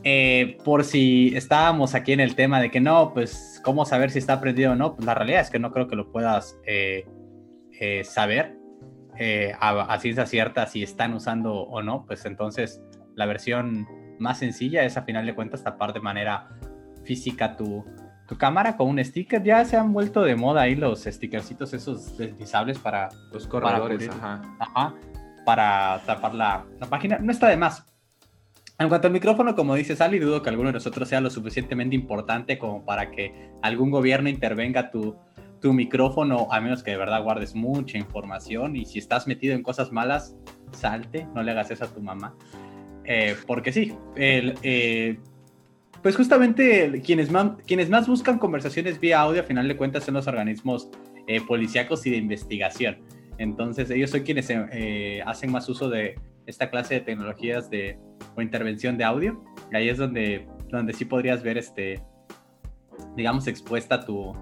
Eh, por si estábamos aquí en el tema de que no, pues, ¿cómo saber si está prendido o no? Pues la realidad es que no creo que lo puedas eh, eh, saber eh, a, a ciencia cierta si están usando o no. Pues entonces la versión más sencilla es a final de cuentas tapar de manera física tu, tu cámara con un sticker. Ya se han vuelto de moda ahí los stickercitos esos deslizables para Los corredores, cubrir. ajá. Ajá, para tapar la, la página. No está de más. En cuanto al micrófono, como dice Sally, dudo que alguno de nosotros sea lo suficientemente importante como para que algún gobierno intervenga tu, tu micrófono, a menos que de verdad guardes mucha información y si estás metido en cosas malas, salte, no le hagas eso a tu mamá. Eh, porque sí, el, eh, pues justamente quienes más, quienes más buscan conversaciones vía audio, a final de cuentas, son los organismos eh, policíacos y de investigación. Entonces ellos son quienes eh, hacen más uso de esta clase de tecnologías de, o intervención de audio. Y ahí es donde, donde sí podrías ver, este, digamos, expuesta tu,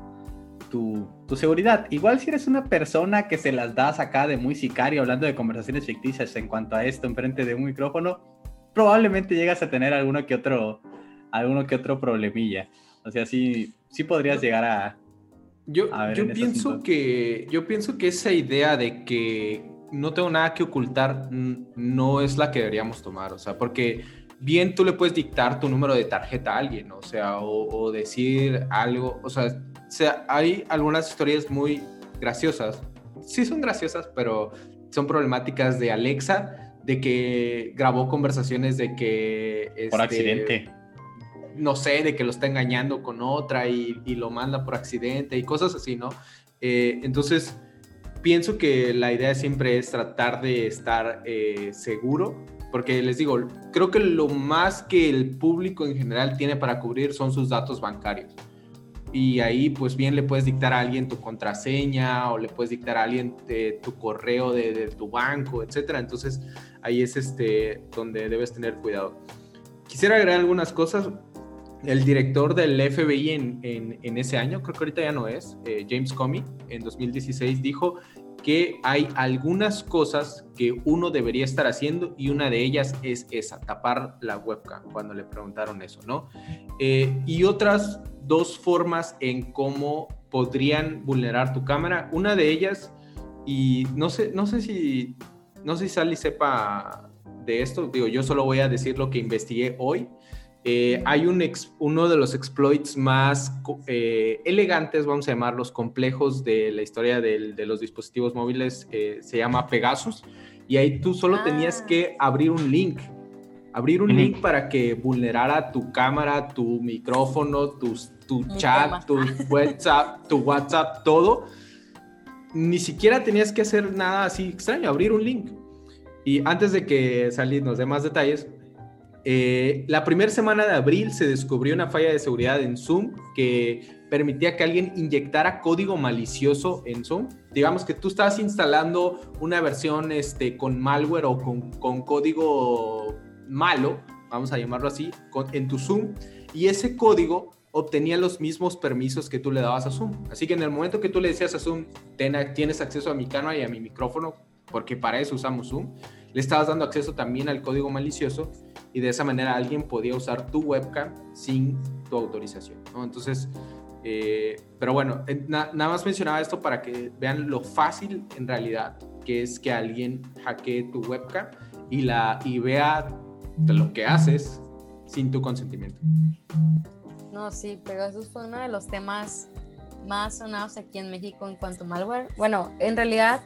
tu, tu, seguridad. Igual si eres una persona que se las das acá de muy sicario hablando de conversaciones ficticias en cuanto a esto enfrente de un micrófono, probablemente llegas a tener alguno que otro, alguno que otro problemilla. O sea, sí, sí podrías llegar a... Yo, yo pienso que, yo pienso que esa idea de que no tengo nada que ocultar no es la que deberíamos tomar, o sea, porque bien tú le puedes dictar tu número de tarjeta a alguien, o sea, o, decir algo, o sea, o sea, hay algunas historias muy graciosas, sí son graciosas, pero son problemáticas de Alexa, de que grabó conversaciones de que... Por este, accidente no sé, de que lo está engañando con otra y, lo manda por accidente y cosas así, ¿no? Eh, entonces, pienso que la idea siempre es tratar de estar eh, seguro, porque les digo, creo que lo más que el público en general tiene para cubrir son sus datos bancarios. Y ahí, pues bien, le puedes dictar a alguien tu contraseña o le puedes dictar a alguien tu correo de, de, tu banco, etcétera. Entonces, ahí es este donde debes tener cuidado. Quisiera agregar algunas cosas el director del FBI en, ese año, creo que ahorita ya no es, eh, James Comey, en 2016 dijo que hay algunas cosas que uno debería estar haciendo y una de ellas es esa, tapar la webcam, cuando le preguntaron eso, ¿no? Eh, y otras dos formas en cómo podrían vulnerar tu cámara, una de ellas, y no sé, no sé si, no sé si Sally sepa de esto, digo, yo solo voy a decir lo que investigué hoy, eh, hay un uno de los exploits más eh, elegantes, vamos a llamarlos complejos, de la historia de los dispositivos móviles, eh, se llama Pegasus, y ahí tú solo tenías ah. que abrir un link, abrir un link para que vulnerara tu cámara, tu micrófono, tu chat, tu WhatsApp, tu WhatsApp, todo. Ni siquiera tenías que hacer nada así extraño, abrir un link. Y antes de que Salid nos dé más detalles, eh, la primera semana de abril se descubrió una falla de seguridad en Zoom que permitía que alguien inyectara código malicioso en Zoom. Digamos que tú estabas instalando una versión este, con malware o con, código malo, vamos a llamarlo así, en tu Zoom, y ese código obtenía los mismos permisos que tú le dabas a Zoom. Así que en el momento que tú le decías a Zoom, tienes acceso a mi cámara y a mi micrófono, porque para eso usamos Zoom, le estabas dando acceso también al código malicioso y de esa manera alguien podía usar tu webcam sin tu autorización. Entonces, eh, pero bueno, eh, nada más mencionaba esto para que vean lo fácil en realidad que es que alguien hackee tu webcam y, la, y vea lo que haces sin tu consentimiento. No, sí, Pegasus fue uno de los temas más sonados aquí en México en cuanto a malware. Bueno, en realidad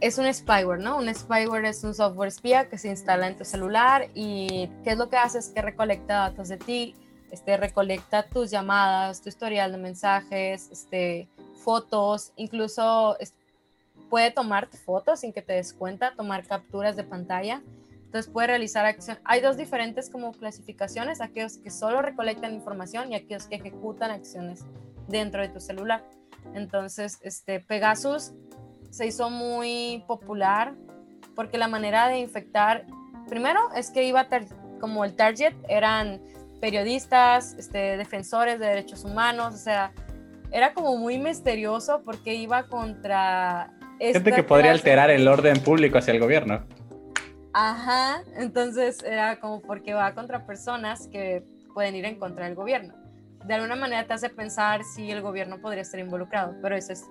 es un spyware, ¿no? Un spyware es un software espía que se instala en tu celular y ¿qué es lo que hace? Es que recolecta datos de ti, este, recolecta tus llamadas, tu historial de mensajes, este, fotos, incluso puede tomar fotos sin que te des cuenta, tomar capturas de pantalla. Entonces puede realizar acciones. Hay dos diferentes como clasificaciones, aquellos que solo recolectan información y aquellos que ejecutan acciones dentro de tu celular. Entonces, este, Pegasus se hizo muy popular porque la manera de infectar, primero es que iba como el target eran periodistas, este, defensores de derechos humanos, o sea, era como muy misterioso porque iba contra... Gente que podría alterar el orden público hacia el gobierno. Ajá, entonces era como porque va contra personas que pueden ir en contra del gobierno. De alguna manera te hace pensar si el gobierno podría estar involucrado, pero eso es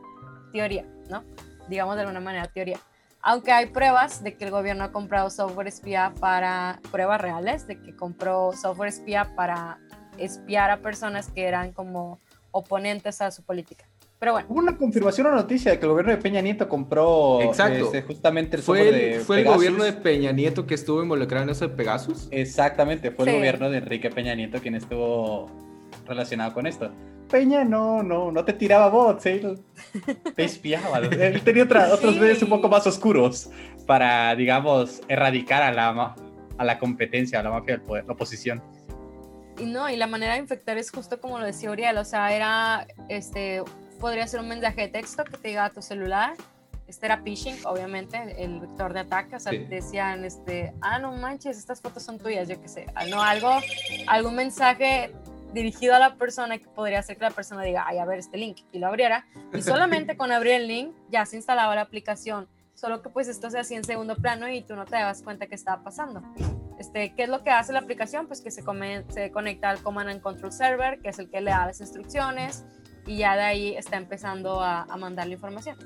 teoría, ¿no? digamos de alguna manera, teoría. Aunque hay pruebas de que el gobierno ha comprado software espía para pruebas reales, de que compró software espía para espiar a personas que eran como oponentes a su política. Pero bueno. Hubo una confirmación o noticia de que el gobierno de Peña Nieto compró Exacto. Este, justamente el software de ¿Fue el gobierno de Peña Nieto que estuvo involucrado en eso de Pegasus? Exactamente, fue el gobierno de Enrique Peña Nieto quien estuvo relacionado con esto. Peña no, no, no te tiraba bots, él te espiaba. Él tenía otros medios un poco más oscuros para, digamos, erradicar a la, a la competencia, a la mafia del poder, la oposición. Y no, y la manera de infectar es justo como lo decía Uriel, o sea, era, este, podría ser un mensaje de texto que te llega a tu celular, este era phishing, obviamente, el vector de ataque, o sea, decían, este, ah, no manches, estas fotos son tuyas, yo qué sé, ah, no, algo, algún mensaje dirigido a la persona que podría ser que la persona diga, ay, a ver este link, y lo abriera, y solamente con abrir el link ya se instalaba la aplicación, solo que pues esto se hacía en segundo plano y tú no te dabas cuenta que estaba pasando. Este, ¿Qué es lo que hace la aplicación? Pues que se, se conecta al Command and Control Server, que es el que le da las instrucciones, y ya de ahí está empezando a, a mandar la información.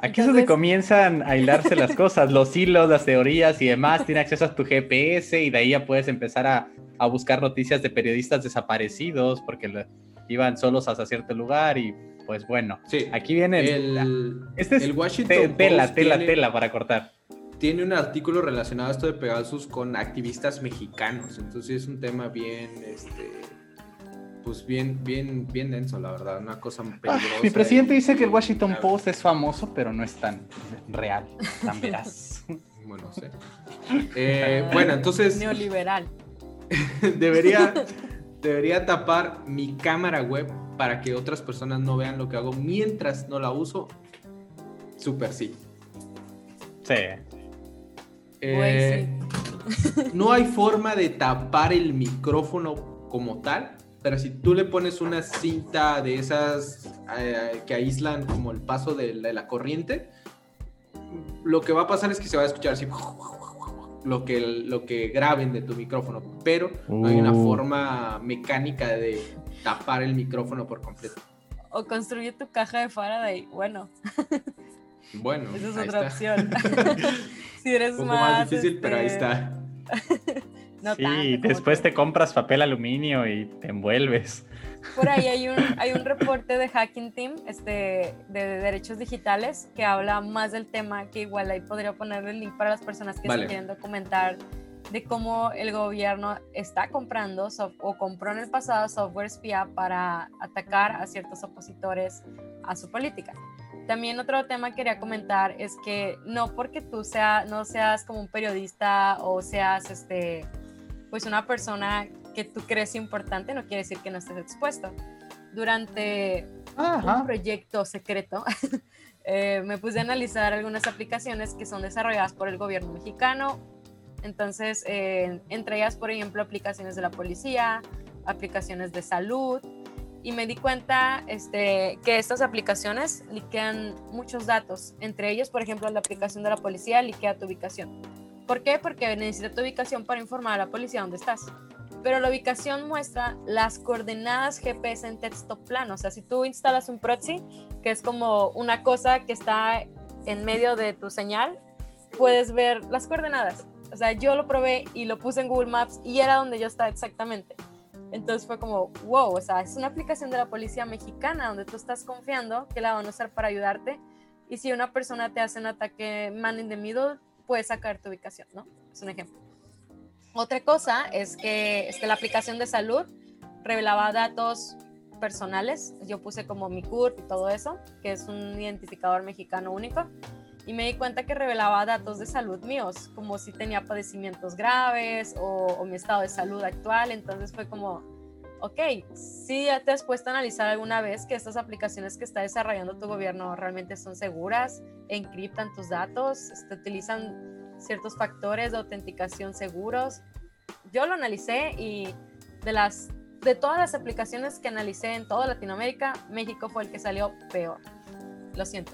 Aquí es donde comienzan a hilarse las cosas, los hilos, las teorías y demás. Tiene acceso a tu GPS y de ahí ya puedes empezar a, a buscar noticias de periodistas desaparecidos porque iban solos hasta cierto lugar y pues bueno. Sí, aquí viene el, este es el Washington tela, tela, tela para cortar. Tiene un artículo relacionado a esto de Pegasus con activistas mexicanos, entonces es un tema bien, este, pues bien, bien, bien denso, la verdad, una cosa ah, peligrosa. mi presidente dice que el Washington Post es famoso, pero no es tan real, tan veraz. bueno, sé. Eh, bueno, entonces... Neoliberal. debería, debería tapar mi cámara web para que otras personas no vean lo que hago mientras no la uso. Súper sí. Sí. Eh, no hay forma de tapar el micrófono como tal pero si tú le pones una cinta de esas eh, que aíslan como el paso de la, corriente, lo que va a pasar es que se va a escuchar así lo que, lo que graben de tu micrófono, pero no hay una uh. forma mecánica de tapar el micrófono por completo. O construir tu caja de Faraday, bueno. Bueno, esa es otra opción. si eres Un poco más, difícil, pero ahí este, está. sí, después te compras papel aluminio y te envuelves. Por ahí hay un, hay un reporte de Hacking Team este, de, derechos digitales que habla más del tema, que igual ahí podría poner el link para las personas que se quieren documentar de cómo el gobierno está comprando o compró en el pasado software espía para atacar a ciertos opositores a su política. También otro tema que quería comentar es que no porque tú sea, no seas como un periodista o seas este, pues una persona que tú crees importante, no quiere decir que no estés expuesto. Durante un proyecto secreto, eh, me puse a analizar algunas aplicaciones que son desarrolladas por el gobierno mexicano. Entonces, eh, entre ellas, por ejemplo, aplicaciones de la policía, aplicaciones de salud, y me di cuenta este, que estas aplicaciones liquean muchos datos. Entre ellos, por ejemplo, la aplicación de la policía liquea tu ubicación. ¿Por qué? Porque necesita tu ubicación para informar a la policía dónde estás. Pero la ubicación muestra las coordenadas GPS en texto plano. O sea, si tú instalas un proxy, que es como una cosa que está en medio de tu señal, puedes ver las coordenadas. O sea, yo lo probé y lo puse en Google Maps y era donde yo estaba exactamente. Entonces fue como, wow, o sea, es una aplicación de la policía mexicana donde tú estás confiando que la van a usar para ayudarte. Y si una persona te hace un ataque man in the middle, puedes sacar tu ubicación, ¿no? Es un ejemplo. Otra cosa es que este, la aplicación de salud revelaba datos personales. Yo puse como mi CURP y todo eso, que es un identificador mexicano único. Y me di cuenta que revelaba datos de salud míos, como si tenía padecimientos graves o, o mi estado de salud actual. Entonces fue como, ok, si ya te has puesto a analizar alguna vez que estas aplicaciones que está desarrollando tu gobierno realmente son seguras, encriptan tus datos, este, utilizan ciertos factores de autenticación seguros. Yo lo analicé y de las de todas las aplicaciones que analicé en toda Latinoamérica, México fue el que salió peor. Lo siento.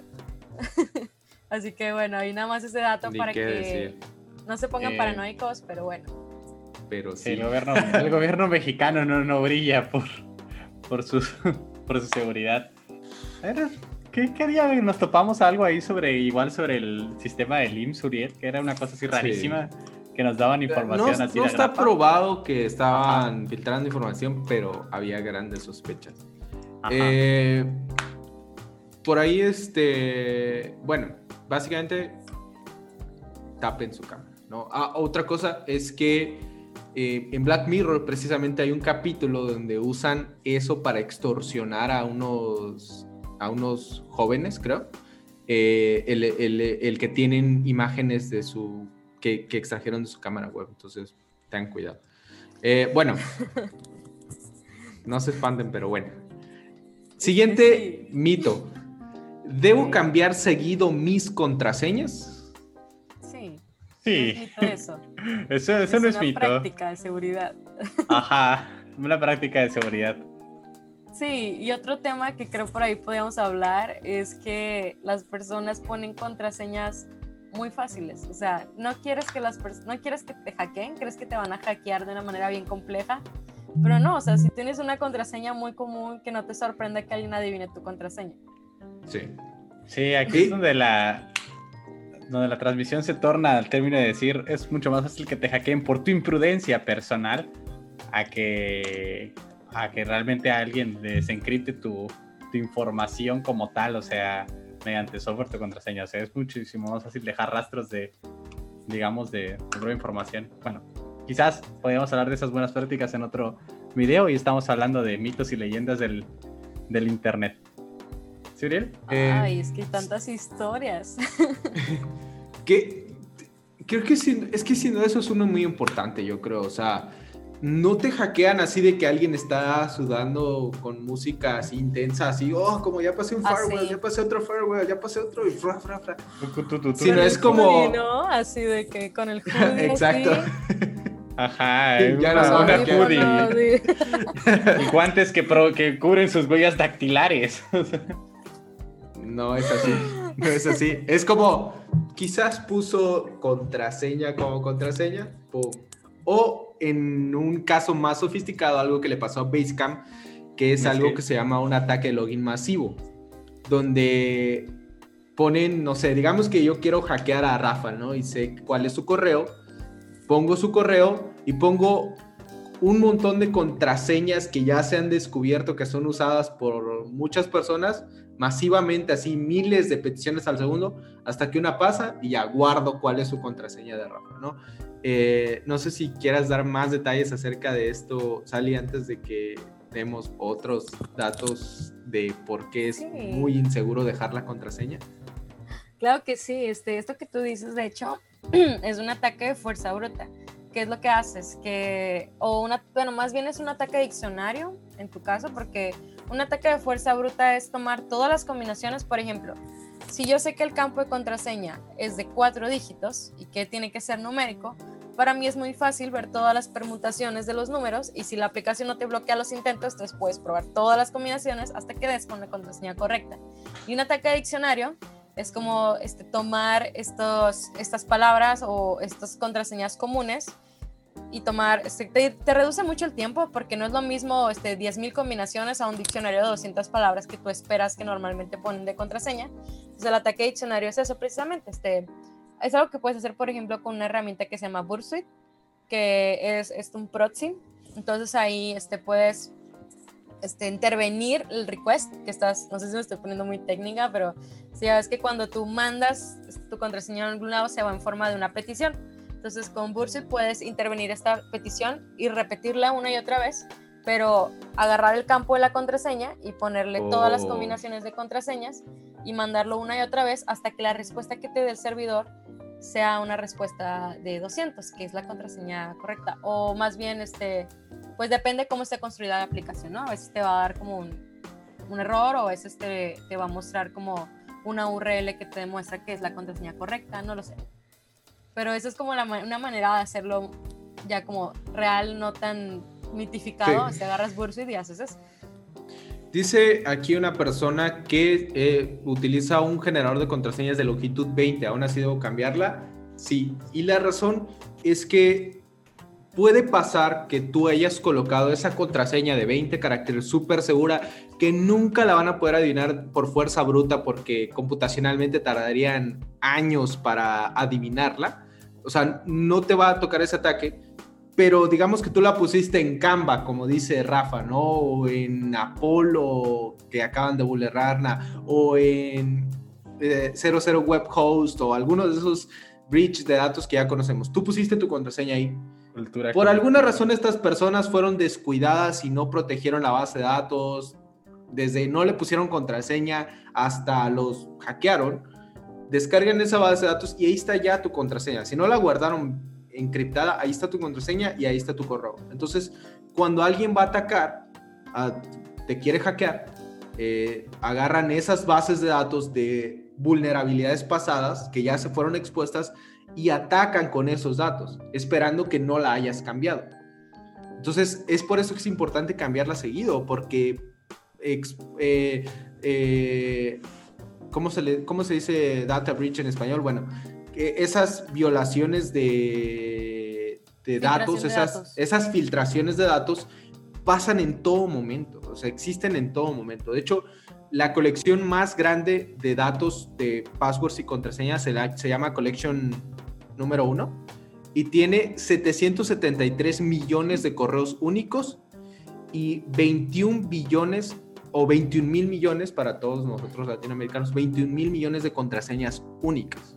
Así que bueno, ahí nada más ese dato para que no se pongan eh, paranoicos, pero bueno pero sí. El gobierno, el gobierno mexicano no, no brilla por, por, su, por su seguridad. ¿Qué, ¿Qué, día nos topamos algo ahí sobre, igual sobre el sistema del IMSS, Uriel? Que era una cosa así rarísima. Que nos daban información no, así. No está probado que estaban filtrando información, pero había grandes sospechas. Eh, por ahí, este. Bueno, básicamente tapen su cámara. ¿no? Ah, otra cosa es que eh, en Black Mirror precisamente hay un capítulo donde usan eso para extorsionar a unos, a unos jóvenes, creo. Eh, el, que tienen imágenes de su que, que, extrajeron de su cámara web. Entonces, tengan cuidado. Eh, bueno, no se expanden, pero bueno. Siguiente mito. ¿Debo cambiar seguido mis contraseñas? Sí. No es eso. Eso, eso no es una mito. práctica de seguridad. Ajá, una práctica de seguridad. Sí, y otro tema que creo por ahí podríamos hablar es que las personas ponen contraseñas muy fáciles. O sea, no quieres que las no quieres que te hackeen, crees que te van a hackear de una manera bien compleja, pero no, o sea, si tienes una contraseña muy común, que no te sorprenda que alguien adivine tu contraseña. Sí. Sí, aquí Sí. es donde la, donde la transmisión se torna al término de decir es mucho más fácil que te hackeen por tu imprudencia personal a que, a que realmente alguien desencripte tu, tu información como tal, o sea, mediante software tu contraseña. O sea, es muchísimo más fácil dejar rastros de, digamos, de, de información. Bueno, quizás podríamos hablar de esas buenas prácticas en otro video y estamos hablando de mitos y leyendas del, del Internet. ¿Sí, Uriel? Eh, Ay, es que hay tantas historias. Que creo que sin- es que sin duda eso es uno muy importante, yo creo. O sea, no te hackean así de que alguien está sudando con música así intensa, así, oh, como ya pasé un Ah, firewall, sí. ya pasé otro firewall, ya pasé otro y fra, fra, fra. No tu. es como- ¿no? Así de que con el hoodie Exacto. así. Ajá, Sí, una, ya no una qué hoodie. Audífonos, sí. Y guantes que, pro- que cubren sus huellas dactilares. No es así, no es así. Es como, quizás puso contraseña como contraseña, pum. o en un caso más sofisticado, algo que le pasó a Basecamp, que es algo que se llama un ataque de login masivo, donde ponen, no sé, digamos que yo quiero hackear a Rafa, ¿no? Y sé cuál es su correo, pongo su correo y pongo un montón de contraseñas que ya se han descubierto que son usadas por muchas personas masivamente, así miles de peticiones al segundo, hasta que una pasa y ya guardo cuál es su contraseña de Rafa, ¿no? Eh, no sé si quieras dar más detalles acerca de esto, Sally, antes de que demos otros datos de por qué es Sí. muy inseguro dejar la contraseña. Claro que sí, este, esto que tú dices, de hecho, es un ataque de fuerza bruta. ¿Qué es lo que haces? Que, o una, bueno, más bien es un ataque de diccionario, en tu caso, porque un ataque de fuerza bruta es tomar todas las combinaciones, por ejemplo, si yo sé que el campo de contraseña es de cuatro dígitos y que tiene que ser numérico, para mí es muy fácil ver todas las permutaciones de los números y si la aplicación no te bloquea los intentos, entonces puedes probar todas las combinaciones hasta que des con la contraseña correcta. Y un ataque de diccionario es como este, tomar estos, estas palabras o estas contraseñas comunes y tomar, este, te, te reduce mucho el tiempo porque no es lo mismo este, 10.000 combinaciones a un diccionario de 200 palabras que tú esperas que normalmente ponen de contraseña. Entonces el ataque de diccionario es eso precisamente. Este, es algo que puedes hacer, por ejemplo, con una herramienta que se llama Bursuit, que es, es un proxy. Entonces ahí este, puedes este, intervenir el request, que estás, no sé si me estoy poniendo muy técnica, pero si ya ves que cuando tú mandas tu contraseña a algún lado se va en forma de una petición. Entonces con Bursuit puedes intervenir esta petición y repetirla una y otra vez, pero agarrar el campo de la contraseña y ponerle todas las Oh. combinaciones de contraseñas y mandarlo una y otra vez hasta que la respuesta que te dé el servidor sea una respuesta de 200, que es la contraseña correcta. O más bien, este, pues depende cómo esté construida la aplicación, ¿no? A veces te va a dar como un, un error o a veces te, te va a mostrar como una URL que te demuestra que es la contraseña correcta, no lo sé. Pero eso es como la una manera de hacerlo ya como real, no tan mitificado. Sí. Si agarras Bursuit y haces eso. Dice aquí una persona que eh, utiliza un generador de contraseñas de longitud 20. ¿Aún así debo cambiarla? Sí. Y la razón es que puede pasar que tú hayas colocado esa contraseña de 20 caracteres súper segura que nunca la van a poder adivinar por fuerza bruta porque computacionalmente tardarían años para adivinarla. O sea, no te va a tocar ese ataque, pero digamos que tú la pusiste en Canva, como dice Rafa, ¿no? O en Apollo, que acaban de vulnerarla, o en eh, 00 Web Host, o alguno de esos breach de datos que ya conocemos. Tú pusiste tu contraseña ahí. Cultura Por alguna razón estas personas fueron descuidadas y no protegieron la base de datos, desde no le pusieron contraseña hasta los hackearon, descargan esa base de datos y ahí está ya tu contraseña. Si no la guardaron encriptada, ahí está tu contraseña y ahí está tu correo. Entonces, cuando alguien va a atacar, a- te quiere hackear, eh, agarran esas bases de datos de vulnerabilidades pasadas que ya se fueron expuestas y atacan con esos datos, esperando que no la hayas cambiado. Entonces, es por eso que es importante cambiarla seguido, porque, eh, eh, ¿cómo, se le, ¿cómo se dice data breach en español? Bueno, que esas violaciones de, de datos, esas, esas filtraciones de datos pasan en todo momento, o sea, existen en todo momento. De hecho, la colección más grande de datos de passwords y contraseñas se, se llama Collection número uno y tiene 773 millones de correos únicos y 21 billones o 21 mil millones para todos nosotros latinoamericanos, 21 mil millones de contraseñas únicas.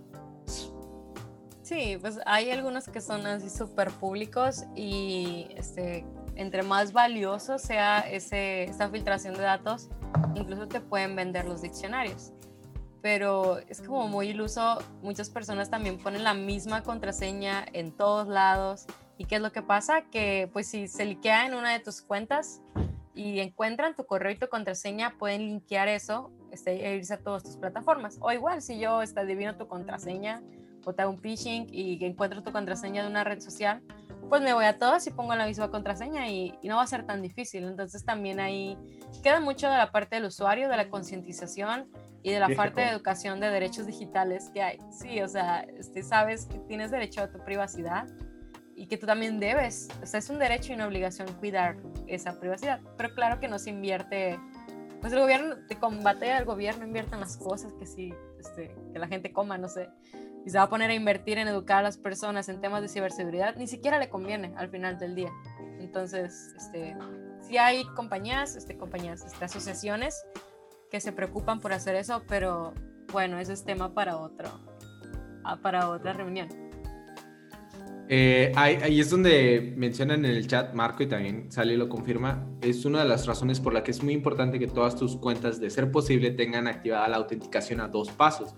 Sí, pues hay algunos que son así súper públicos y este, entre más valioso sea ese, esa filtración de datos, incluso te pueden vender los diccionarios pero es como muy iluso. Muchas personas también ponen la misma contraseña en todos lados. ¿Y qué es lo que pasa? Que pues si se liquea en una de tus cuentas y encuentran tu correo y tu contraseña, pueden linkear eso este, e irse a todas tus plataformas. O igual, si yo este, adivino tu contraseña o te hago un phishing y encuentro tu contraseña de una red social, pues me voy a todas y pongo la misma contraseña y, y, no va a ser tan difícil. Entonces también ahí queda mucho de la parte del usuario, de la concientización y de la parte de educación de derechos digitales que hay. Sí, o sea, este, sabes que tienes derecho a tu privacidad y que tú también debes, o sea, es un derecho y una obligación cuidar esa privacidad. Pero claro que no se invierte, pues el gobierno, de combate al gobierno invierte en las cosas que sí, este, que la gente coma, no sé. Y se va a poner a invertir en educar a las personas en temas de ciberseguridad, ni siquiera le conviene al final del día. Entonces, este, sí hay compañías, este, compañías, este, asociaciones que se preocupan por hacer eso, pero bueno, ese es tema para otro, ah, para otra reunión. Eh, ahí, es donde mencionan en el chat Marco y también sale y lo confirma. Es una de las razones por la que es muy importante que todas tus cuentas, de ser posible, tengan activada la autenticación a dos pasos.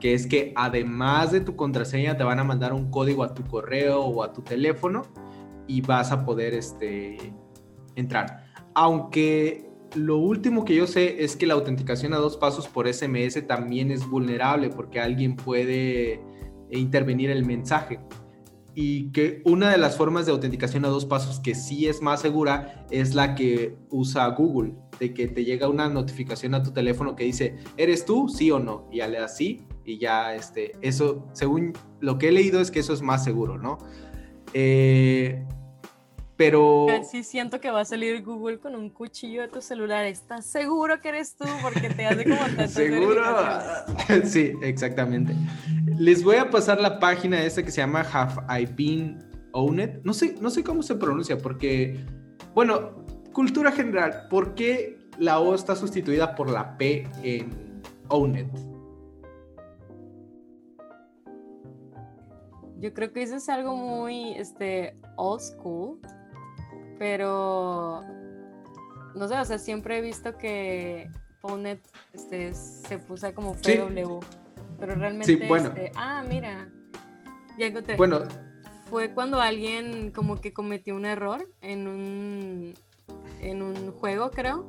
Que es que además de tu contraseña, te van a mandar un código a tu correo o a tu teléfono y vas a poder este, entrar. Aunque lo último que yo sé es que la autenticación a dos pasos por SMS también es vulnerable porque alguien puede intervenir el mensaje. Y que una de las formas de autenticación a dos pasos que sí es más segura es la que usa Google, de que te llega una notificación a tu teléfono que dice, ¿eres tú? Sí o no. Y ya le das sí y ya, este, eso, según lo que he leído es que eso es más seguro, ¿no? Eh, pero... Sí siento que va a salir Google con un cuchillo de tu celular. ¿Estás seguro que eres tú? Porque te hace como tantas ¿Seguro? sí, exactamente. Les voy a pasar la página esa que se llama Have I Been Owned. No sé, no sé cómo se pronuncia porque, bueno, cultura general, ¿por qué la O está sustituida por la P en Owned? Yo creo que eso es algo muy este, old school pero no sé, o sea, siempre he visto que Pwnet este, se puso como PW, pero realmente, sí, bueno. Este, ah, mira, ya encontré. Bueno, fue cuando alguien como que cometió un error en un, en un juego, creo,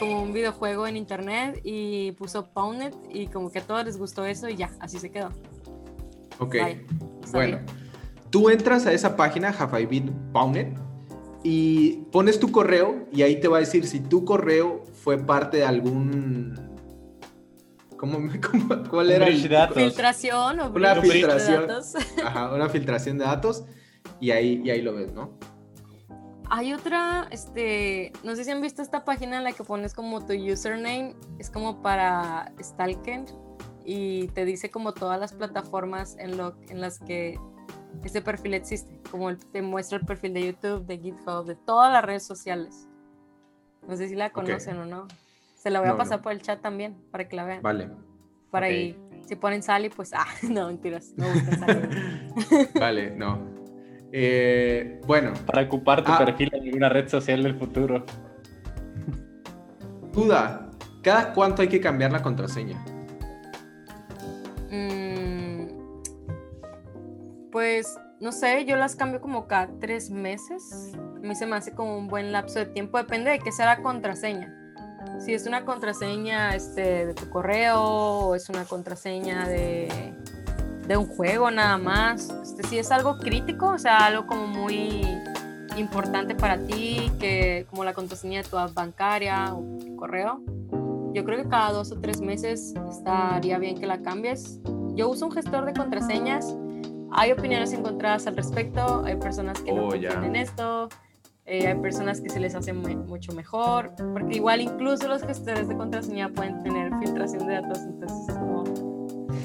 como un videojuego en internet y puso Pwnet y como que a todos les gustó eso y ya, así se quedó. Ok, bueno, tú entras a esa página, Have Pwnet, y pones tu correo y ahí te va a decir si tu correo fue parte de algún ¿Cómo, cuál era? Filtración o una filtración. De datos. Ajá, una filtración de datos y ahí, y ahí lo ves, ¿no? Hay otra, este, no sé si han visto esta página en la que pones como tu username, es como para Stalker y te dice como todas las plataformas en, lo, en las que ese perfil existe, como te muestra el perfil de YouTube, de GitHub, de todas las redes sociales. No sé si la conocen o no. Se la voy a pasar por el chat también para que la vean. Vale. Para ahí, si ponen Sally, pues, ah, no, mentiras, no vale, no. Eh, bueno. Para ocupar tu ah. perfil en una red social del futuro. Duda, ¿cada cuánto hay que cambiar la contraseña? Pues no sé, yo las cambio como cada tres meses. A mí se me hace como un buen lapso de tiempo, depende de qué sea la contraseña. Si es una contraseña este, de tu correo o es una contraseña de, de un juego nada más. Este, si es algo crítico, o sea, algo como muy importante para ti, que como la contraseña de tu app bancaria o tu correo, yo creo que cada dos o tres meses estaría bien que la cambies. Yo uso un gestor de contraseñas. Hay opiniones encontradas al respecto. Hay personas que no Oh, confían en esto. eh, hay personas que se les hace mu- mucho mejor. Porque igual incluso los gestores de contraseña pueden tener filtración de datos. Entonces es como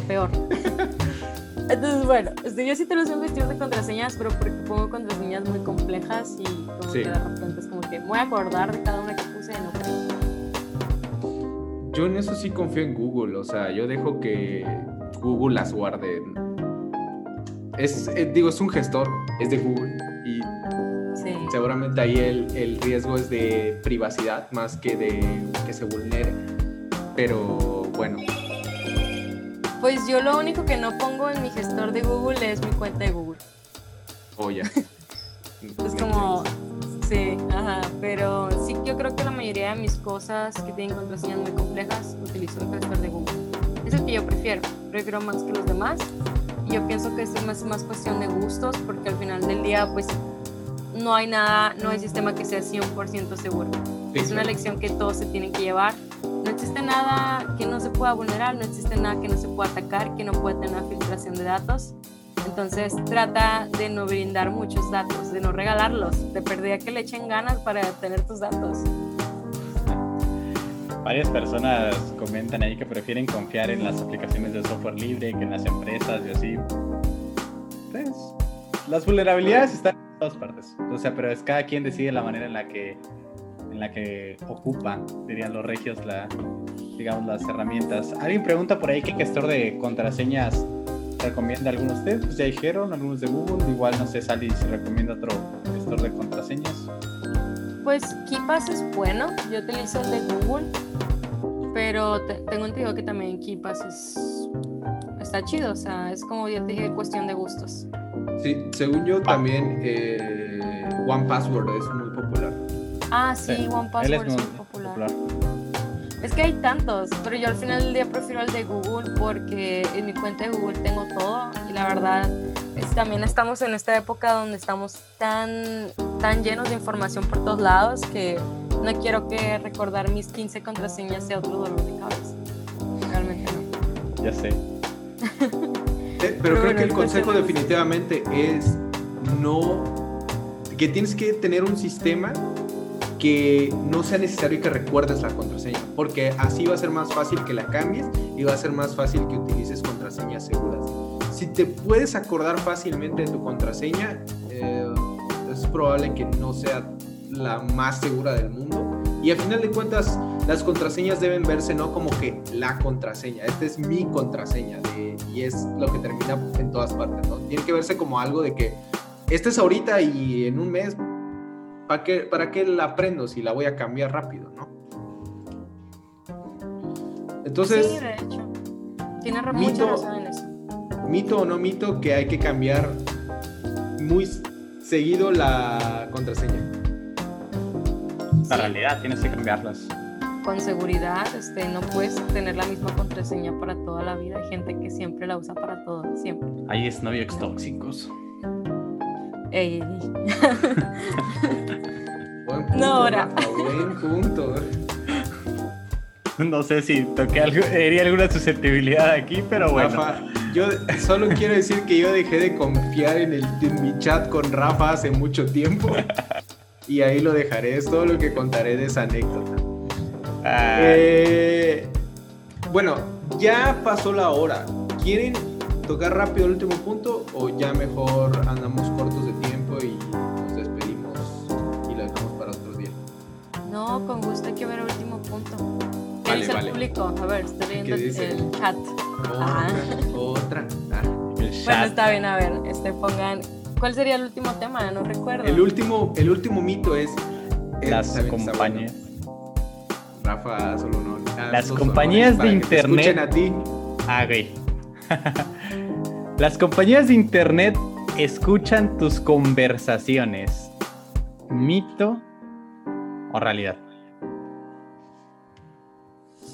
peor. Entonces, bueno, este, yo sí te lo uso un gestor de contraseñas, pero porque pongo contraseñas muy complejas y como Sí. que de repente es como que me voy a acordar de cada una que puse, no creo. Yo en eso sí confío en Google, o sea, yo dejo que Google las guarde. Es, eh, digo, es un gestor, es de Google y Sí. seguramente ahí el, el riesgo es de privacidad más que de que se vulnere. Pero bueno, Pues yo lo único que no pongo en mi gestor de Google es mi cuenta de Google. o ya. Es como, sí, ajá, pero sí yo creo que la mayoría de mis cosas que tienen contraseñas muy complejas utilizo el gestor de Google. Es el que yo prefiero, prefiero más que los demás. Yo pienso que es más, más cuestión de gustos, porque al final del día, pues no hay nada, no hay sistema que sea 100% seguro. Sí, es una lección que todos se tienen que llevar. No existe nada que no se pueda vulnerar, no existe nada que no se pueda atacar, que no pueda tener una filtración de datos. Entonces trata de no brindar muchos datos, de no regalarlos, de perdida que le echen ganas para tener tus datos. Varias personas comentan ahí que prefieren confiar en las aplicaciones de software libre que en las empresas y así. Pues, las vulnerabilidades están en todas partes. O sea, pero es cada quien decide la manera en la que en la que ocupa, dirían los regios, la, digamos, las herramientas. Alguien pregunta por ahí qué gestor de contraseñas recomienda algunos de ustedes. Pues ya dijeron, algunos de Google. Igual no sé, Sally, si recomienda otro gestor de contraseñas. Pues KeePass es bueno, yo utilizo el de Google, pero te- tengo entendido que también KeePass es, está chido, o sea, es como yo te dije, cuestión de gustos. Sí, según yo también eh, One Password es muy popular. Ah, sí, Sí, One Él Password es es muy muy popular. Es que hay tantos, pero yo al final del día prefiero el de Google porque en mi cuenta de Google tengo todo y la verdad también estamos en esta época donde estamos tan, tan llenos de información por todos lados que no quiero que recordar mis 15 contraseñas sea otro dolor de cabeza. Realmente no. Eh, Ya sé. pero Pero creo bueno, que el consejo de- definitivamente es no que tienes que tener un sistema que no sea necesario que recuerdes la contraseña, porque así va a ser más fácil que la cambies y va a ser más fácil que utilices contraseñas seguras. Si te puedes acordar fácilmente de tu contraseña, eh, es probable que no sea la más segura del mundo. Y al final de cuentas, las contraseñas deben verse no como que la contraseña, esta es mi contraseña de- y es lo que termina en todas partes, ¿no? Tiene que verse como algo de que esta es ahorita y en un mes, ¿para qué, ¿para qué la aprendo si la voy a cambiar rápido, no? Entonces, sí, de hecho. Mito- mucha razón. Mito o no mito que hay que cambiar muy seguido la contraseña. La realidad, tienes que cambiarlas. Con seguridad, este, no puedes tener la misma contraseña para toda la vida. Hay gente que siempre la usa para todo, siempre. Hay novios tóxicos. Ey. Buen punto, No, ahora. Rafa, buen punto. No sé si toqué algo, alguna susceptibilidad aquí, pero bueno. Rafa, yo solo quiero decir que yo dejé de confiar en, el, en mi chat con Rafa hace mucho tiempo. Y ahí lo dejaré, es todo lo que contaré de esa anécdota. Ah, Eh, bueno, ya pasó la hora. ¿Quieren tocar rápido el último punto o ya mejor andamos cortos de tiempo y nos despedimos y lo dejamos para otro día? No, con gusto hay que ver el último punto. ¿Qué Vale, dice vale. el público? A ver, estoy leyendo ¿Qué dice? el chat. Otra, otra. Ah. Bueno, está bien, a ver, este, pongan. ¿Cuál sería el último tema? No recuerdo. El último, el último mito es eh, Las compañías. bueno. Rafa, solo no. Las compañías de internet. escuchen a ti. Ah, güey. Las compañías de internet escuchan tus conversaciones. ¿Mito o realidad?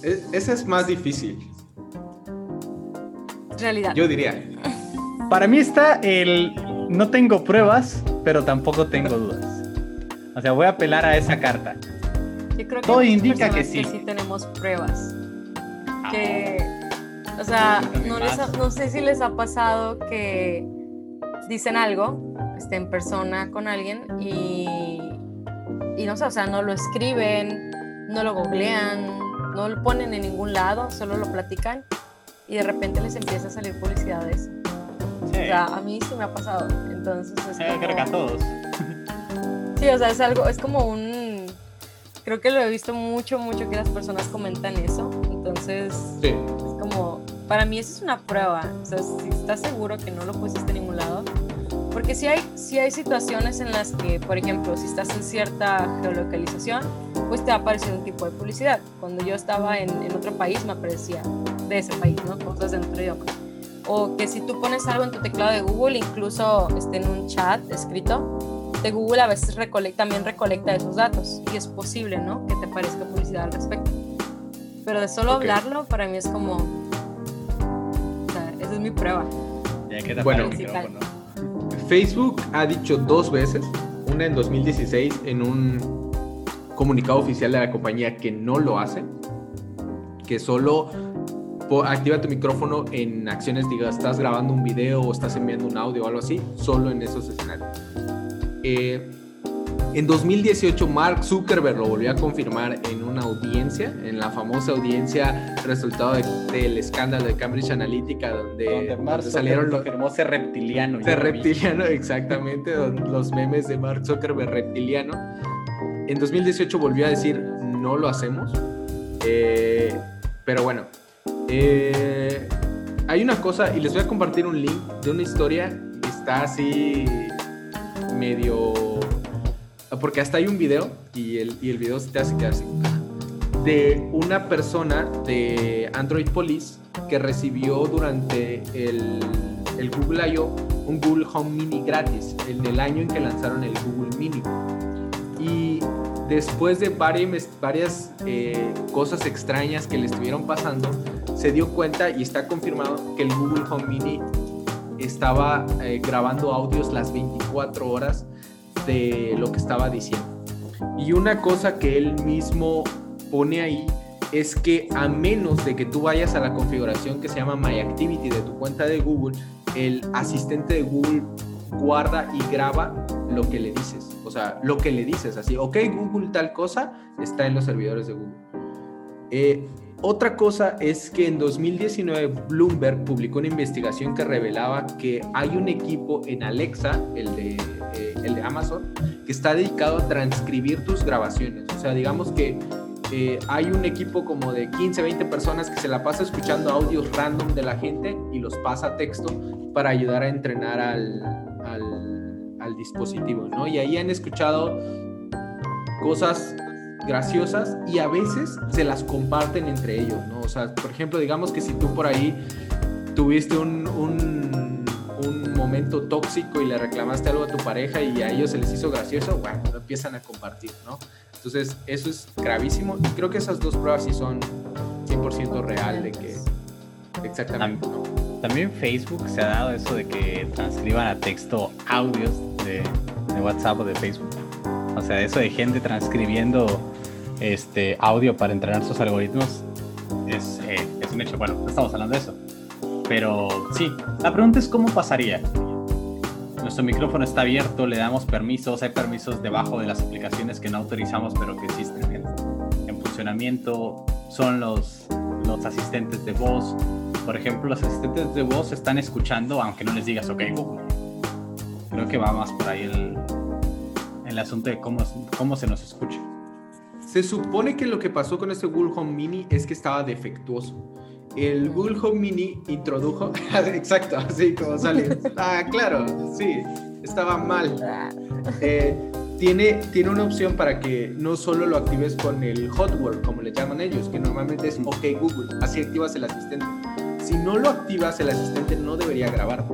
E- esa es más difícil, Realidad. yo diría. Para mí está el no tengo pruebas, pero tampoco tengo dudas. O sea, voy a apelar a esa carta. Yo creo que Todo indica que sí. sí tenemos pruebas. Que, o sea, no, les ha- no sé si les ha pasado que dicen algo, este, en persona con alguien y, y no sé, o sea, no lo escriben, no lo googlean, no lo ponen en ningún lado, solo lo platican y de repente les empieza a salir publicidad de eso. Sí, O sea, a mí sí me ha pasado. Entonces es eh, como- creo que a todos. Sí, o sea, es algo, es como un... Creo que lo he visto mucho, mucho que las personas comentan eso. Entonces, Sí. es como, para mí eso es una prueba. O sea, si estás seguro que no lo pusiste en ningún lado. Porque si hay, si hay situaciones en las que, por ejemplo, si estás en cierta geolocalización, pues te va a aparecer un tipo de publicidad. Cuando yo estaba en, en otro país, me aparecía de ese país, ¿no? Cosas en otro idioma. O que si tú pones algo en tu teclado de Google, incluso este, en un chat escrito, de Google a veces recole- también recolecta esos datos y es posible, ¿no? Que te aparezca publicidad al respecto. Pero de solo Ok. hablarlo, para mí es como... O sea, esa es mi prueba. Ya Bueno. Facebook ha dicho dos veces, una en 2016 en un comunicado oficial de la compañía que no lo hace, que solo activa tu micrófono en acciones, diga, estás grabando un video o estás enviando un audio o algo así, solo en esos escenarios. Eh, en 2018 Mark Zuckerberg lo volvió a confirmar en una audiencia, en la famosa audiencia resultado de- del escándalo de Cambridge Analytica, donde, Donde Mark donde salieron los, ser reptiliano. vi. reptiliano, exactamente, los memes de Mark Zuckerberg reptiliano. En 2018 volvió a decir, no lo hacemos. Eh, pero bueno, eh, hay una cosa, y les voy a compartir un link de una historia que está así medio... Porque hasta hay un video, y el, y el video se te hace quedar así. De una persona de Android Police que recibió durante el, el Google I.O. un Google Home Mini gratis, en el año en que lanzaron el Google Mini. Después de varias, varias eh, cosas extrañas que le estuvieron pasando, se dio cuenta y está confirmado que el Google Home Mini estaba eh, grabando audios las 24 horas de lo que estaba diciendo. Y una cosa que él mismo pone ahí es que a menos de que tú vayas a la configuración que se llama My Activity de tu cuenta de Google, el asistente de Google guarda y graba lo que le dices. O sea, lo que le dices, así, ok, Google tal cosa, está en los servidores de Google. Eh, otra cosa es que en 2019 Bloomberg publicó una investigación que revelaba que hay un equipo en Alexa, el de, eh, Amazon, que está dedicado a transcribir tus grabaciones. O sea, digamos que eh, hay un equipo como de 15, 20 personas que se la pasa escuchando audios random de la gente y los pasa a texto para ayudar a entrenar al, al dispositivo, ¿no? Y ahí han escuchado cosas graciosas y a veces se las comparten entre ellos, ¿no? O sea, por ejemplo, digamos que si tú por ahí tuviste un, un, un momento tóxico y le reclamaste algo a tu pareja y a ellos se les hizo gracioso, bueno, lo empiezan a compartir, ¿no? Entonces, eso es gravísimo y creo que esas dos pruebas sí son 100% real de que... Exactamente, ¿no? También Facebook se ha dado eso de que transcriban a texto audios de, de WhatsApp o de Facebook. O sea, eso de gente transcribiendo este audio para entrenar sus algoritmos es, eh, es un hecho. Bueno, no estamos hablando de eso. Pero sí, la pregunta es cómo pasaría. Nuestro micrófono está abierto, le damos permisos, hay permisos debajo de las aplicaciones que no autorizamos pero que existen en, en funcionamiento. Son los, los asistentes de voz. Por ejemplo, los asistentes de voz están escuchando aunque no les digas ok Google. Creo que va más por ahí el, el asunto de cómo, cómo se nos escucha. Se supone que lo que pasó con este Google Home Mini es que estaba defectuoso. El Google Home Mini introdujo, exacto, así como salió. Ah, claro, sí, estaba mal. Eh, tiene, tiene una opción para que no solo lo actives con el hotword, como le llaman ellos, que normalmente es OK Google, así activas el asistente. Si no lo activas, el asistente no debería grabarte.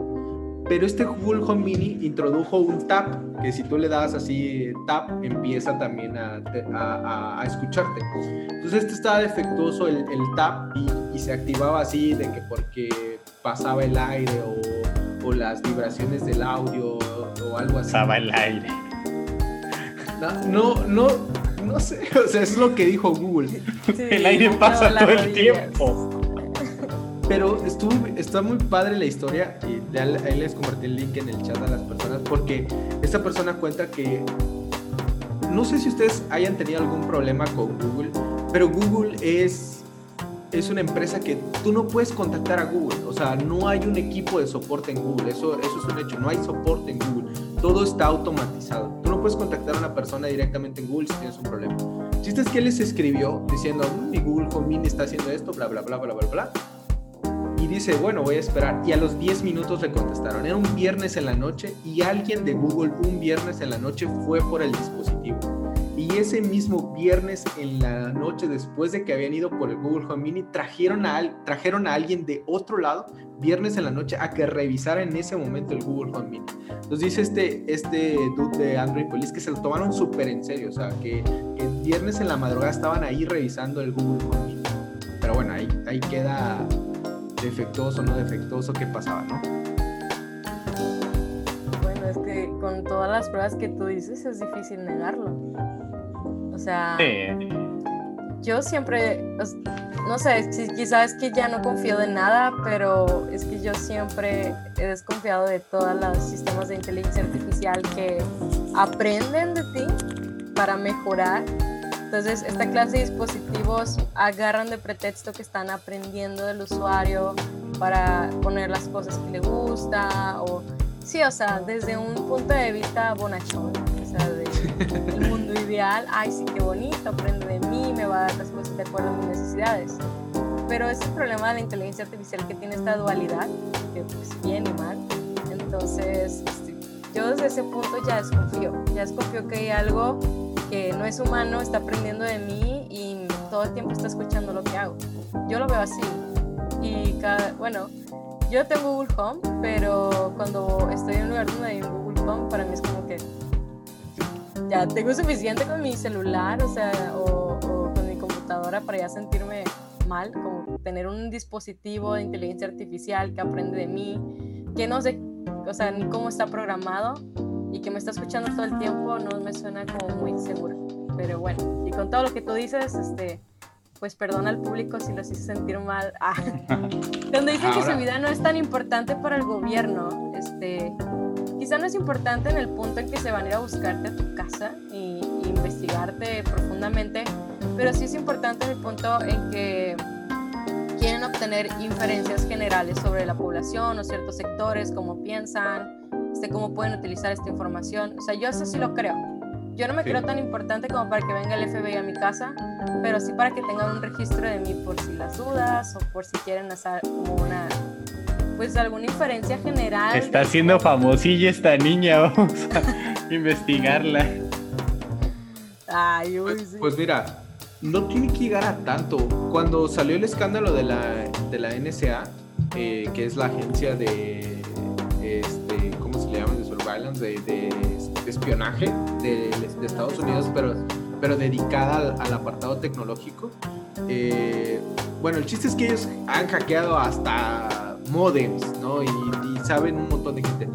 pero este Google Home Mini introdujo un tap, que si tú le das así tap, empieza también a, a, a escucharte. Entonces este estaba defectuoso el, el tap y, y, se activaba así de que porque pasaba el aire o, o las vibraciones del audio o, algo así. Pasaba el aire. No, no, no, sé, o sea, es lo que dijo Google. Sí, el aire pasa todo el tiempo. Pero estuvo, está muy padre la historia y ahí les compartí el link en el chat a las personas porque esta persona cuenta que no sé si ustedes hayan tenido algún problema con Google, pero Google es, es una empresa que tú no puedes contactar a Google, o sea, no hay un equipo de soporte en Google, eso, eso es un hecho, no hay soporte en Google, todo está automatizado, tú no puedes contactar a una persona directamente en Google si tienes un problema. Chiste es que él les escribió diciendo, mi Google Home Mini está haciendo esto, bla, bla, bla, bla, bla, bla y dice, bueno, voy a esperar. Y a los 10 minutos le contestaron. Era un viernes en la noche y alguien de Google un viernes en la noche fue por el dispositivo. Y ese mismo viernes en la noche, después de que habían ido por el Google Home Mini, trajeron a, trajeron a alguien de otro lado, viernes en la noche, a que revisara en ese momento el Google Home Mini. Entonces dice este, este dude de Android Police que se lo tomaron súper en serio, o sea, que, que viernes en la madrugada estaban ahí revisando el Google Home Mini. Pero bueno, ahí, ahí queda defectuoso, no defectuoso, qué pasaba, ¿no? Bueno, es que con todas las pruebas que tú dices es difícil negarlo. O sea, yo siempre, no sé, quizás es que ya no confío de nada, pero es que yo siempre he desconfiado de todos los sistemas de inteligencia artificial que aprenden de ti para mejorar entonces, esta clase de dispositivos agarran de pretexto que están aprendiendo del usuario para poner las cosas que le gusta o sí, o sea, desde un punto de vista bonachón, o sea, del mundo ideal, ay, sí, qué bonito, aprende de mí, me va a dar las cosas de acuerdo a mis necesidades. Pero es el problema de la inteligencia artificial que tiene esta dualidad, que pues bien y mal. Entonces, este, yo desde ese punto ya desconfío, ya desconfío que hay algo que no es humano, está aprendiendo de mí y todo el tiempo está escuchando lo que hago. Yo lo veo así. Y bueno, yo tengo Google Home, pero cuando estoy en un lugar donde hay un Google Home, para mí es como que ya tengo suficiente con mi celular, o sea, o, con mi computadora para ya sentirme mal, como tener un dispositivo de inteligencia artificial que aprende de mí, que no sé, o sea, cómo está programado, y que me está escuchando todo el tiempo no me suena como muy segura. Pero bueno, y con todo lo que tú dices, este, pues perdona al público si los hice sentir mal. Ah. Cuando dicen que su vida no es tan importante para el gobierno, este, quizá no es importante en el punto en que se van a ir a buscarte a tu casa y, y investigarte profundamente, pero sí es importante en el punto en que quieren obtener inferencias generales sobre la población o ciertos sectores, cómo piensan, este, cómo pueden utilizar esta información. O sea, yo eso sí lo creo. Yo no me creo tan importante como para que venga el FBI a mi casa, pero sí para que tengan un registro de mí por si las dudas o por si quieren hacer como una, pues alguna inferencia general. Está siendo famosilla esta niña, vamos a investigarla. Ay, uy, pues, pues, mira, no tiene que llegar a tanto. Cuando salió el escándalo de la, de la NSA, eh, que es la agencia de de, espionaje de, Estados Unidos, pero, pero dedicada al, apartado tecnológico. Eh, bueno, el chiste es que ellos han hackeado hasta modems, ¿no? Y, y, saben un montón de gente.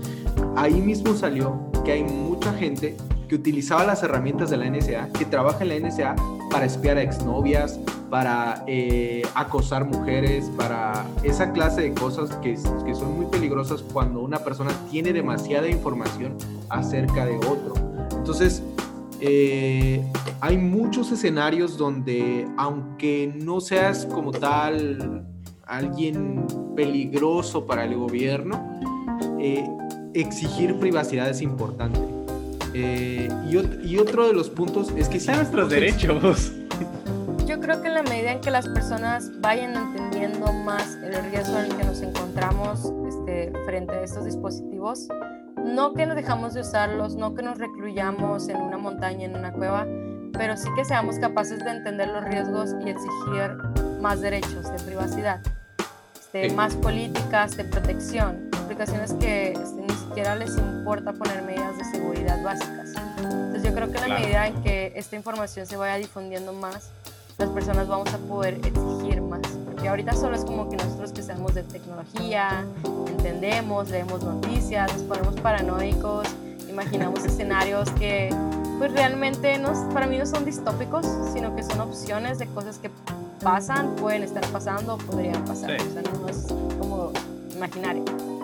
Ahí mismo salió que hay mucha gente que utilizaba las herramientas de la NSA, que trabaja en la NSA para espiar a exnovias, para eh, acosar mujeres, para esa clase de cosas que, que, son muy peligrosas cuando una persona tiene demasiada información acerca de otro. Entonces, eh, hay muchos escenarios donde, aunque no seas como tal alguien peligroso para el gobierno, eh, exigir privacidad es importante. Y, y, otro de los puntos es que si nuestros derechos. Yo creo que en la medida en que las personas vayan entendiendo más el riesgo en el que nos encontramos este, frente a estos dispositivos, no que nos dejamos de usarlos, no que nos recluyamos en una montaña, en una cueva, pero sí que seamos capaces de entender los riesgos y exigir más derechos de privacidad, este, más políticas de protección, aplicaciones que este, siquiera les importa poner medidas de seguridad básicas. Entonces yo creo que en la medida en que esta información se vaya difundiendo más, las personas vamos a poder exigir más. Porque ahorita solo es como que nosotros que sabemos de tecnología, entendemos, leemos noticias, nos ponemos paranoicos, imaginamos escenarios que pues realmente no, para mí no son distópicos, sino que son opciones de cosas que pasan, pueden estar pasando o podrían pasar. O sea, no es como imaginario.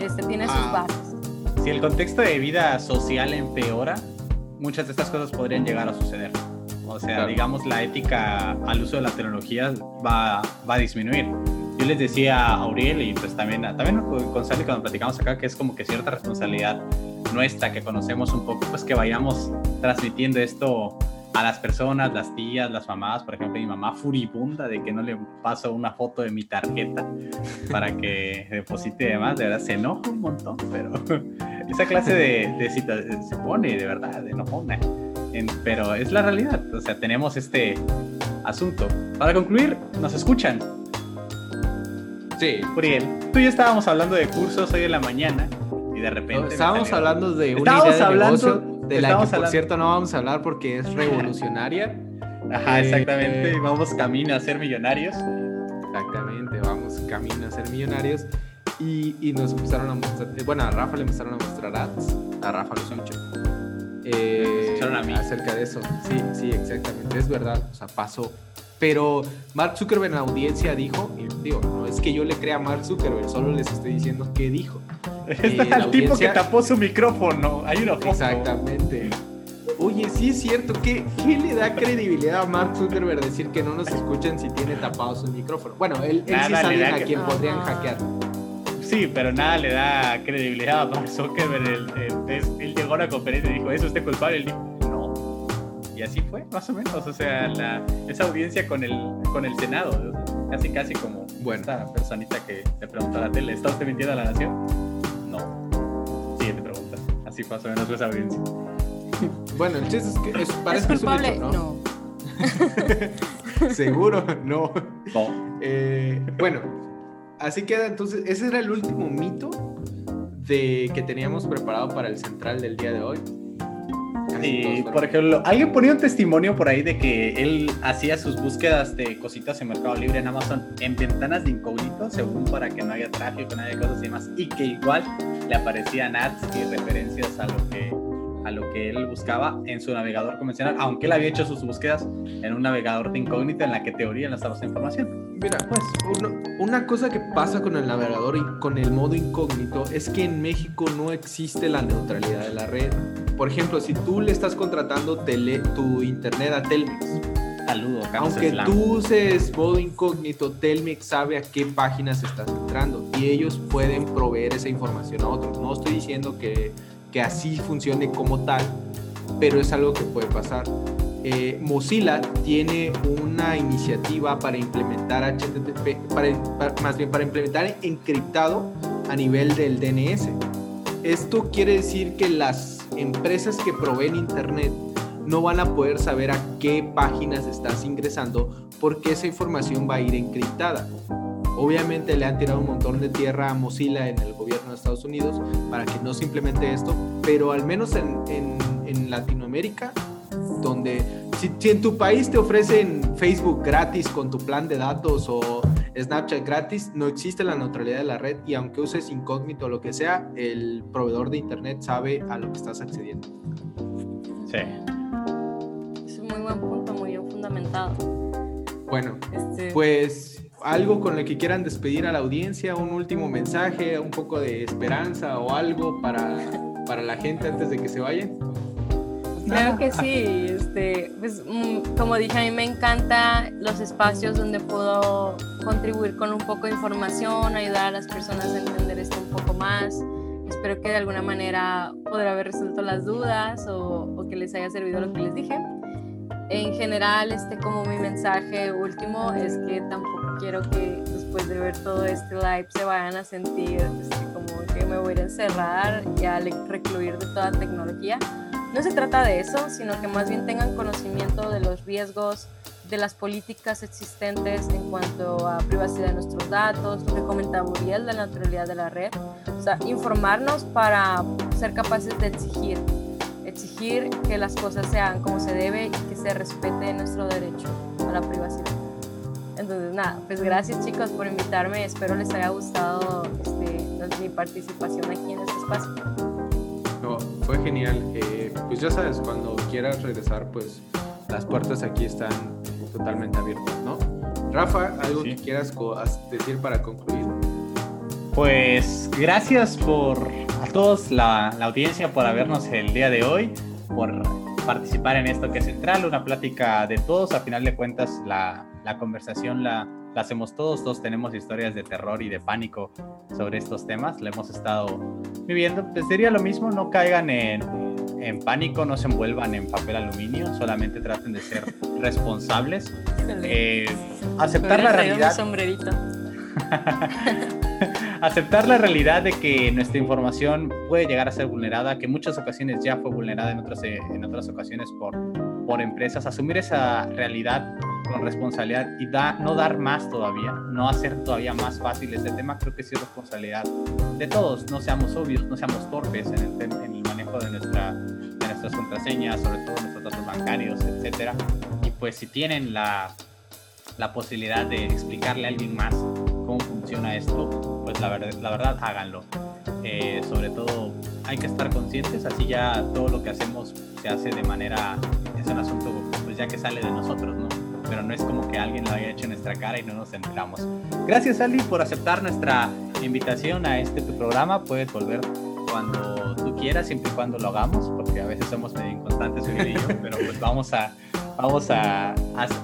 Este tiene sus ah. bases. Si el contexto de vida social empeora, muchas de estas cosas podrían llegar a suceder. O sea, digamos, la ética al uso de la tecnología va, va a disminuir. Yo les decía a Auriel y pues también, también con Sally cuando platicamos acá que es como que cierta responsabilidad nuestra que conocemos un poco, pues que vayamos transmitiendo esto a las personas, las tías, las mamás, por ejemplo, mi mamá furibunda de que no le paso una foto de mi tarjeta para que deposite demás, de verdad se enoja un montón, pero esa clase de, de cita se pone de verdad enojona, pero es la realidad, o sea, tenemos este asunto. Para concluir, ¿nos escuchan? Sí. Uriel, tú y yo estábamos hablando de cursos hoy en la mañana de repente. estábamos hablando de una idea de hablando, de la que, por cierto, no vamos a hablar porque es revolucionaria. Ajá, exactamente. Eh, vamos camino a ser millonarios. Exactamente, vamos camino a ser millonarios. Y, y, nos empezaron a mostrar, eh, bueno, a Rafa le empezaron a mostrar ads, a Rafa lo escucho. Eh, a mí. Acerca de eso, sí, sí, exactamente, es verdad, o sea, pasó. Pero Mark Zuckerberg en la audiencia dijo, y digo, no es que yo le crea a Mark Zuckerberg, solo les estoy diciendo qué dijo. Es el tipo que tapó su micrófono. Hay una foto. Exactamente. Oye, sí es cierto. ¿Qué, ¿Qué le da credibilidad a Mark Zuckerberg decir que no nos escuchan si tiene tapado su micrófono? Bueno, él, él sí sabe a quien podrían hackear. Sí, pero nada le da credibilidad a Mark Zuckerberg. Él, llegó a la conferencia y dijo, ¿es usted culpable? Él dijo, no. Y así fue, más o menos. O sea, la, esa audiencia con el, con el Senado. Casi, casi como bueno. esta personita que le preguntó a la tele, ¿está usted mintiendo a la nación? Así pasó en nuestra audiencia. Bueno, el chiste es que es, parece que es un hecho, ¿no? no. Seguro, no. Eh, bueno, así queda entonces. Ese era el último mito de que teníamos preparado para el central del día de hoy. Y, por ejemplo, alguien ponía un testimonio por ahí de que él hacía sus búsquedas de cositas en Mercado Libre en Amazon en ventanas de incógnito, según para que no haya tráfico, no haya cosas y demás, y que igual le aparecían ads y referencias a lo que a lo que él buscaba en su navegador convencional, aunque él había hecho sus búsquedas en un navegador de incógnito en la que teoría esa información. Mira, pues una cosa que pasa con el navegador y con el modo incógnito es que en México no existe la neutralidad de la red. Por ejemplo, si tú le estás contratando tele, tu internet a Telmex, Saludo, aunque tú uses modo incógnito, Telmex sabe a qué páginas estás entrando y ellos pueden proveer esa información a otros. No estoy diciendo que, que así funcione como tal, pero es algo que puede pasar. Eh, Mozilla tiene una iniciativa para implementar HTTP, más bien para implementar encriptado a nivel del DNS. Esto quiere decir que las empresas que proveen Internet no van a poder saber a qué páginas estás ingresando porque esa información va a ir encriptada. Obviamente le han tirado un montón de tierra a Mozilla en el gobierno de Estados Unidos para que no se implemente esto, pero al menos en, en, Latinoamérica, donde si, si, en tu país te ofrecen Facebook gratis con tu plan de datos o Snapchat gratis, no existe la neutralidad de la red y aunque uses incógnito o lo que sea, el proveedor de internet sabe a lo que estás accediendo. Sí. Es un muy buen punto, muy bien fundamentado. Bueno, este, pues algo con lo que quieran despedir a la audiencia, un último mensaje, un poco de esperanza o algo para, para la gente antes de que se vayan. Claro que sí, este, pues, mm, como dije, a mí me encantan los espacios donde puedo contribuir con un poco de información, ayudar a las personas a entender esto un poco más. Espero que de alguna manera podrá haber resuelto las dudas o, o, que les haya servido lo que les dije. En general, este, como mi mensaje último es que tampoco quiero que después de ver todo este live se vayan a sentir este, como que me voy a encerrar y a recluir de toda tecnología no se trata de eso, sino que más bien tengan conocimiento de los riesgos de las políticas existentes en cuanto a privacidad de nuestros datos, lo que comentaba Muriel de la neutralidad de la red, o sea, informarnos para ser capaces de exigir, exigir que las cosas sean como se debe y que se respete nuestro derecho a la privacidad. Entonces, nada, pues gracias chicos por invitarme, espero les haya gustado este, mi participación aquí en este espacio. No, fue genial. Eh, pues ya sabes, cuando quieras regresar, pues las puertas aquí están totalmente abiertas, ¿no? Rafa, ¿algo que quieras decir para concluir? Pues gracias por a todos la, la, audiencia por habernos el día de hoy, por participar en esto que es central, una plática de todos. A final de cuentas, la, la conversación la, la, hacemos todos, todos tenemos historias de terror y de pánico sobre estos temas, la hemos estado viviendo. Pues sería lo mismo, no caigan en, en pánico, no se envuelvan en papel aluminio, solamente traten de ser responsables. Eh, aceptar la realidad. aceptar la realidad de que nuestra información puede llegar a ser vulnerada, que en muchas ocasiones ya fue vulnerada en otras, en otras ocasiones por, por empresas, asumir esa realidad con responsabilidad y da, no dar más todavía, no hacer todavía más fácil este tema, creo que es responsabilidad de todos, no seamos obvios, no seamos torpes en el, manejo de, nuestra, de nuestras contraseñas, sobre todo nuestros datos bancarios, etcétera. Y pues si tienen la, la posibilidad de explicarle a alguien más cómo funciona esto, pues la verdad, la verdad háganlo. Eh, sobre todo hay que estar conscientes, así ya todo lo que hacemos se hace de manera, es un asunto pues ya que sale de nosotros, ¿no? Pero no es como que alguien lo haya hecho en nuestra cara y no nos enteramos. Gracias Ali por aceptar nuestra invitación a este tu programa, puedes volver cuando tú quieras, siempre y cuando lo hagamos, porque a veces somos medio inconstantes, y yo, pero pues vamos a, vamos a,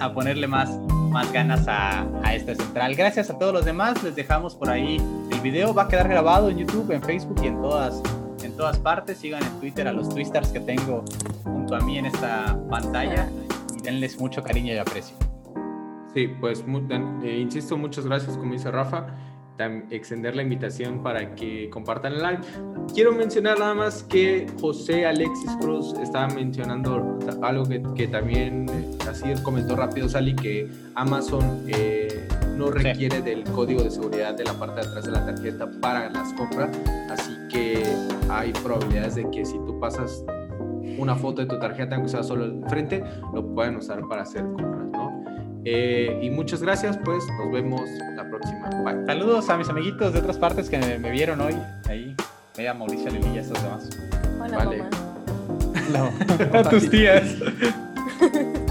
a, ponerle más, más ganas a, a, esta central. Gracias a todos los demás, les dejamos por ahí el video, va a quedar grabado en YouTube, en Facebook y en todas, en todas partes. Sigan en Twitter a los twisters que tengo junto a mí en esta pantalla denles mucho cariño y aprecio. Sí, pues eh, insisto, muchas gracias, como dice Rafa extender la invitación para que compartan el live. Quiero mencionar nada más que José Alexis Cruz estaba mencionando algo que, que también eh, así comentó rápido Sally, que Amazon eh, no requiere del código de seguridad de la parte de atrás de la tarjeta para las compras, así que hay probabilidades de que si tú pasas una foto de tu tarjeta, aunque sea solo el frente, lo pueden usar para hacer compras, ¿no? Eh, y muchas gracias, pues nos vemos la próxima. Bye. Saludos a mis amiguitos de otras partes que me, vieron hoy. Ahí, vea Mauricio Lili y estos demás. Hola, vale. mamá. a tus tías.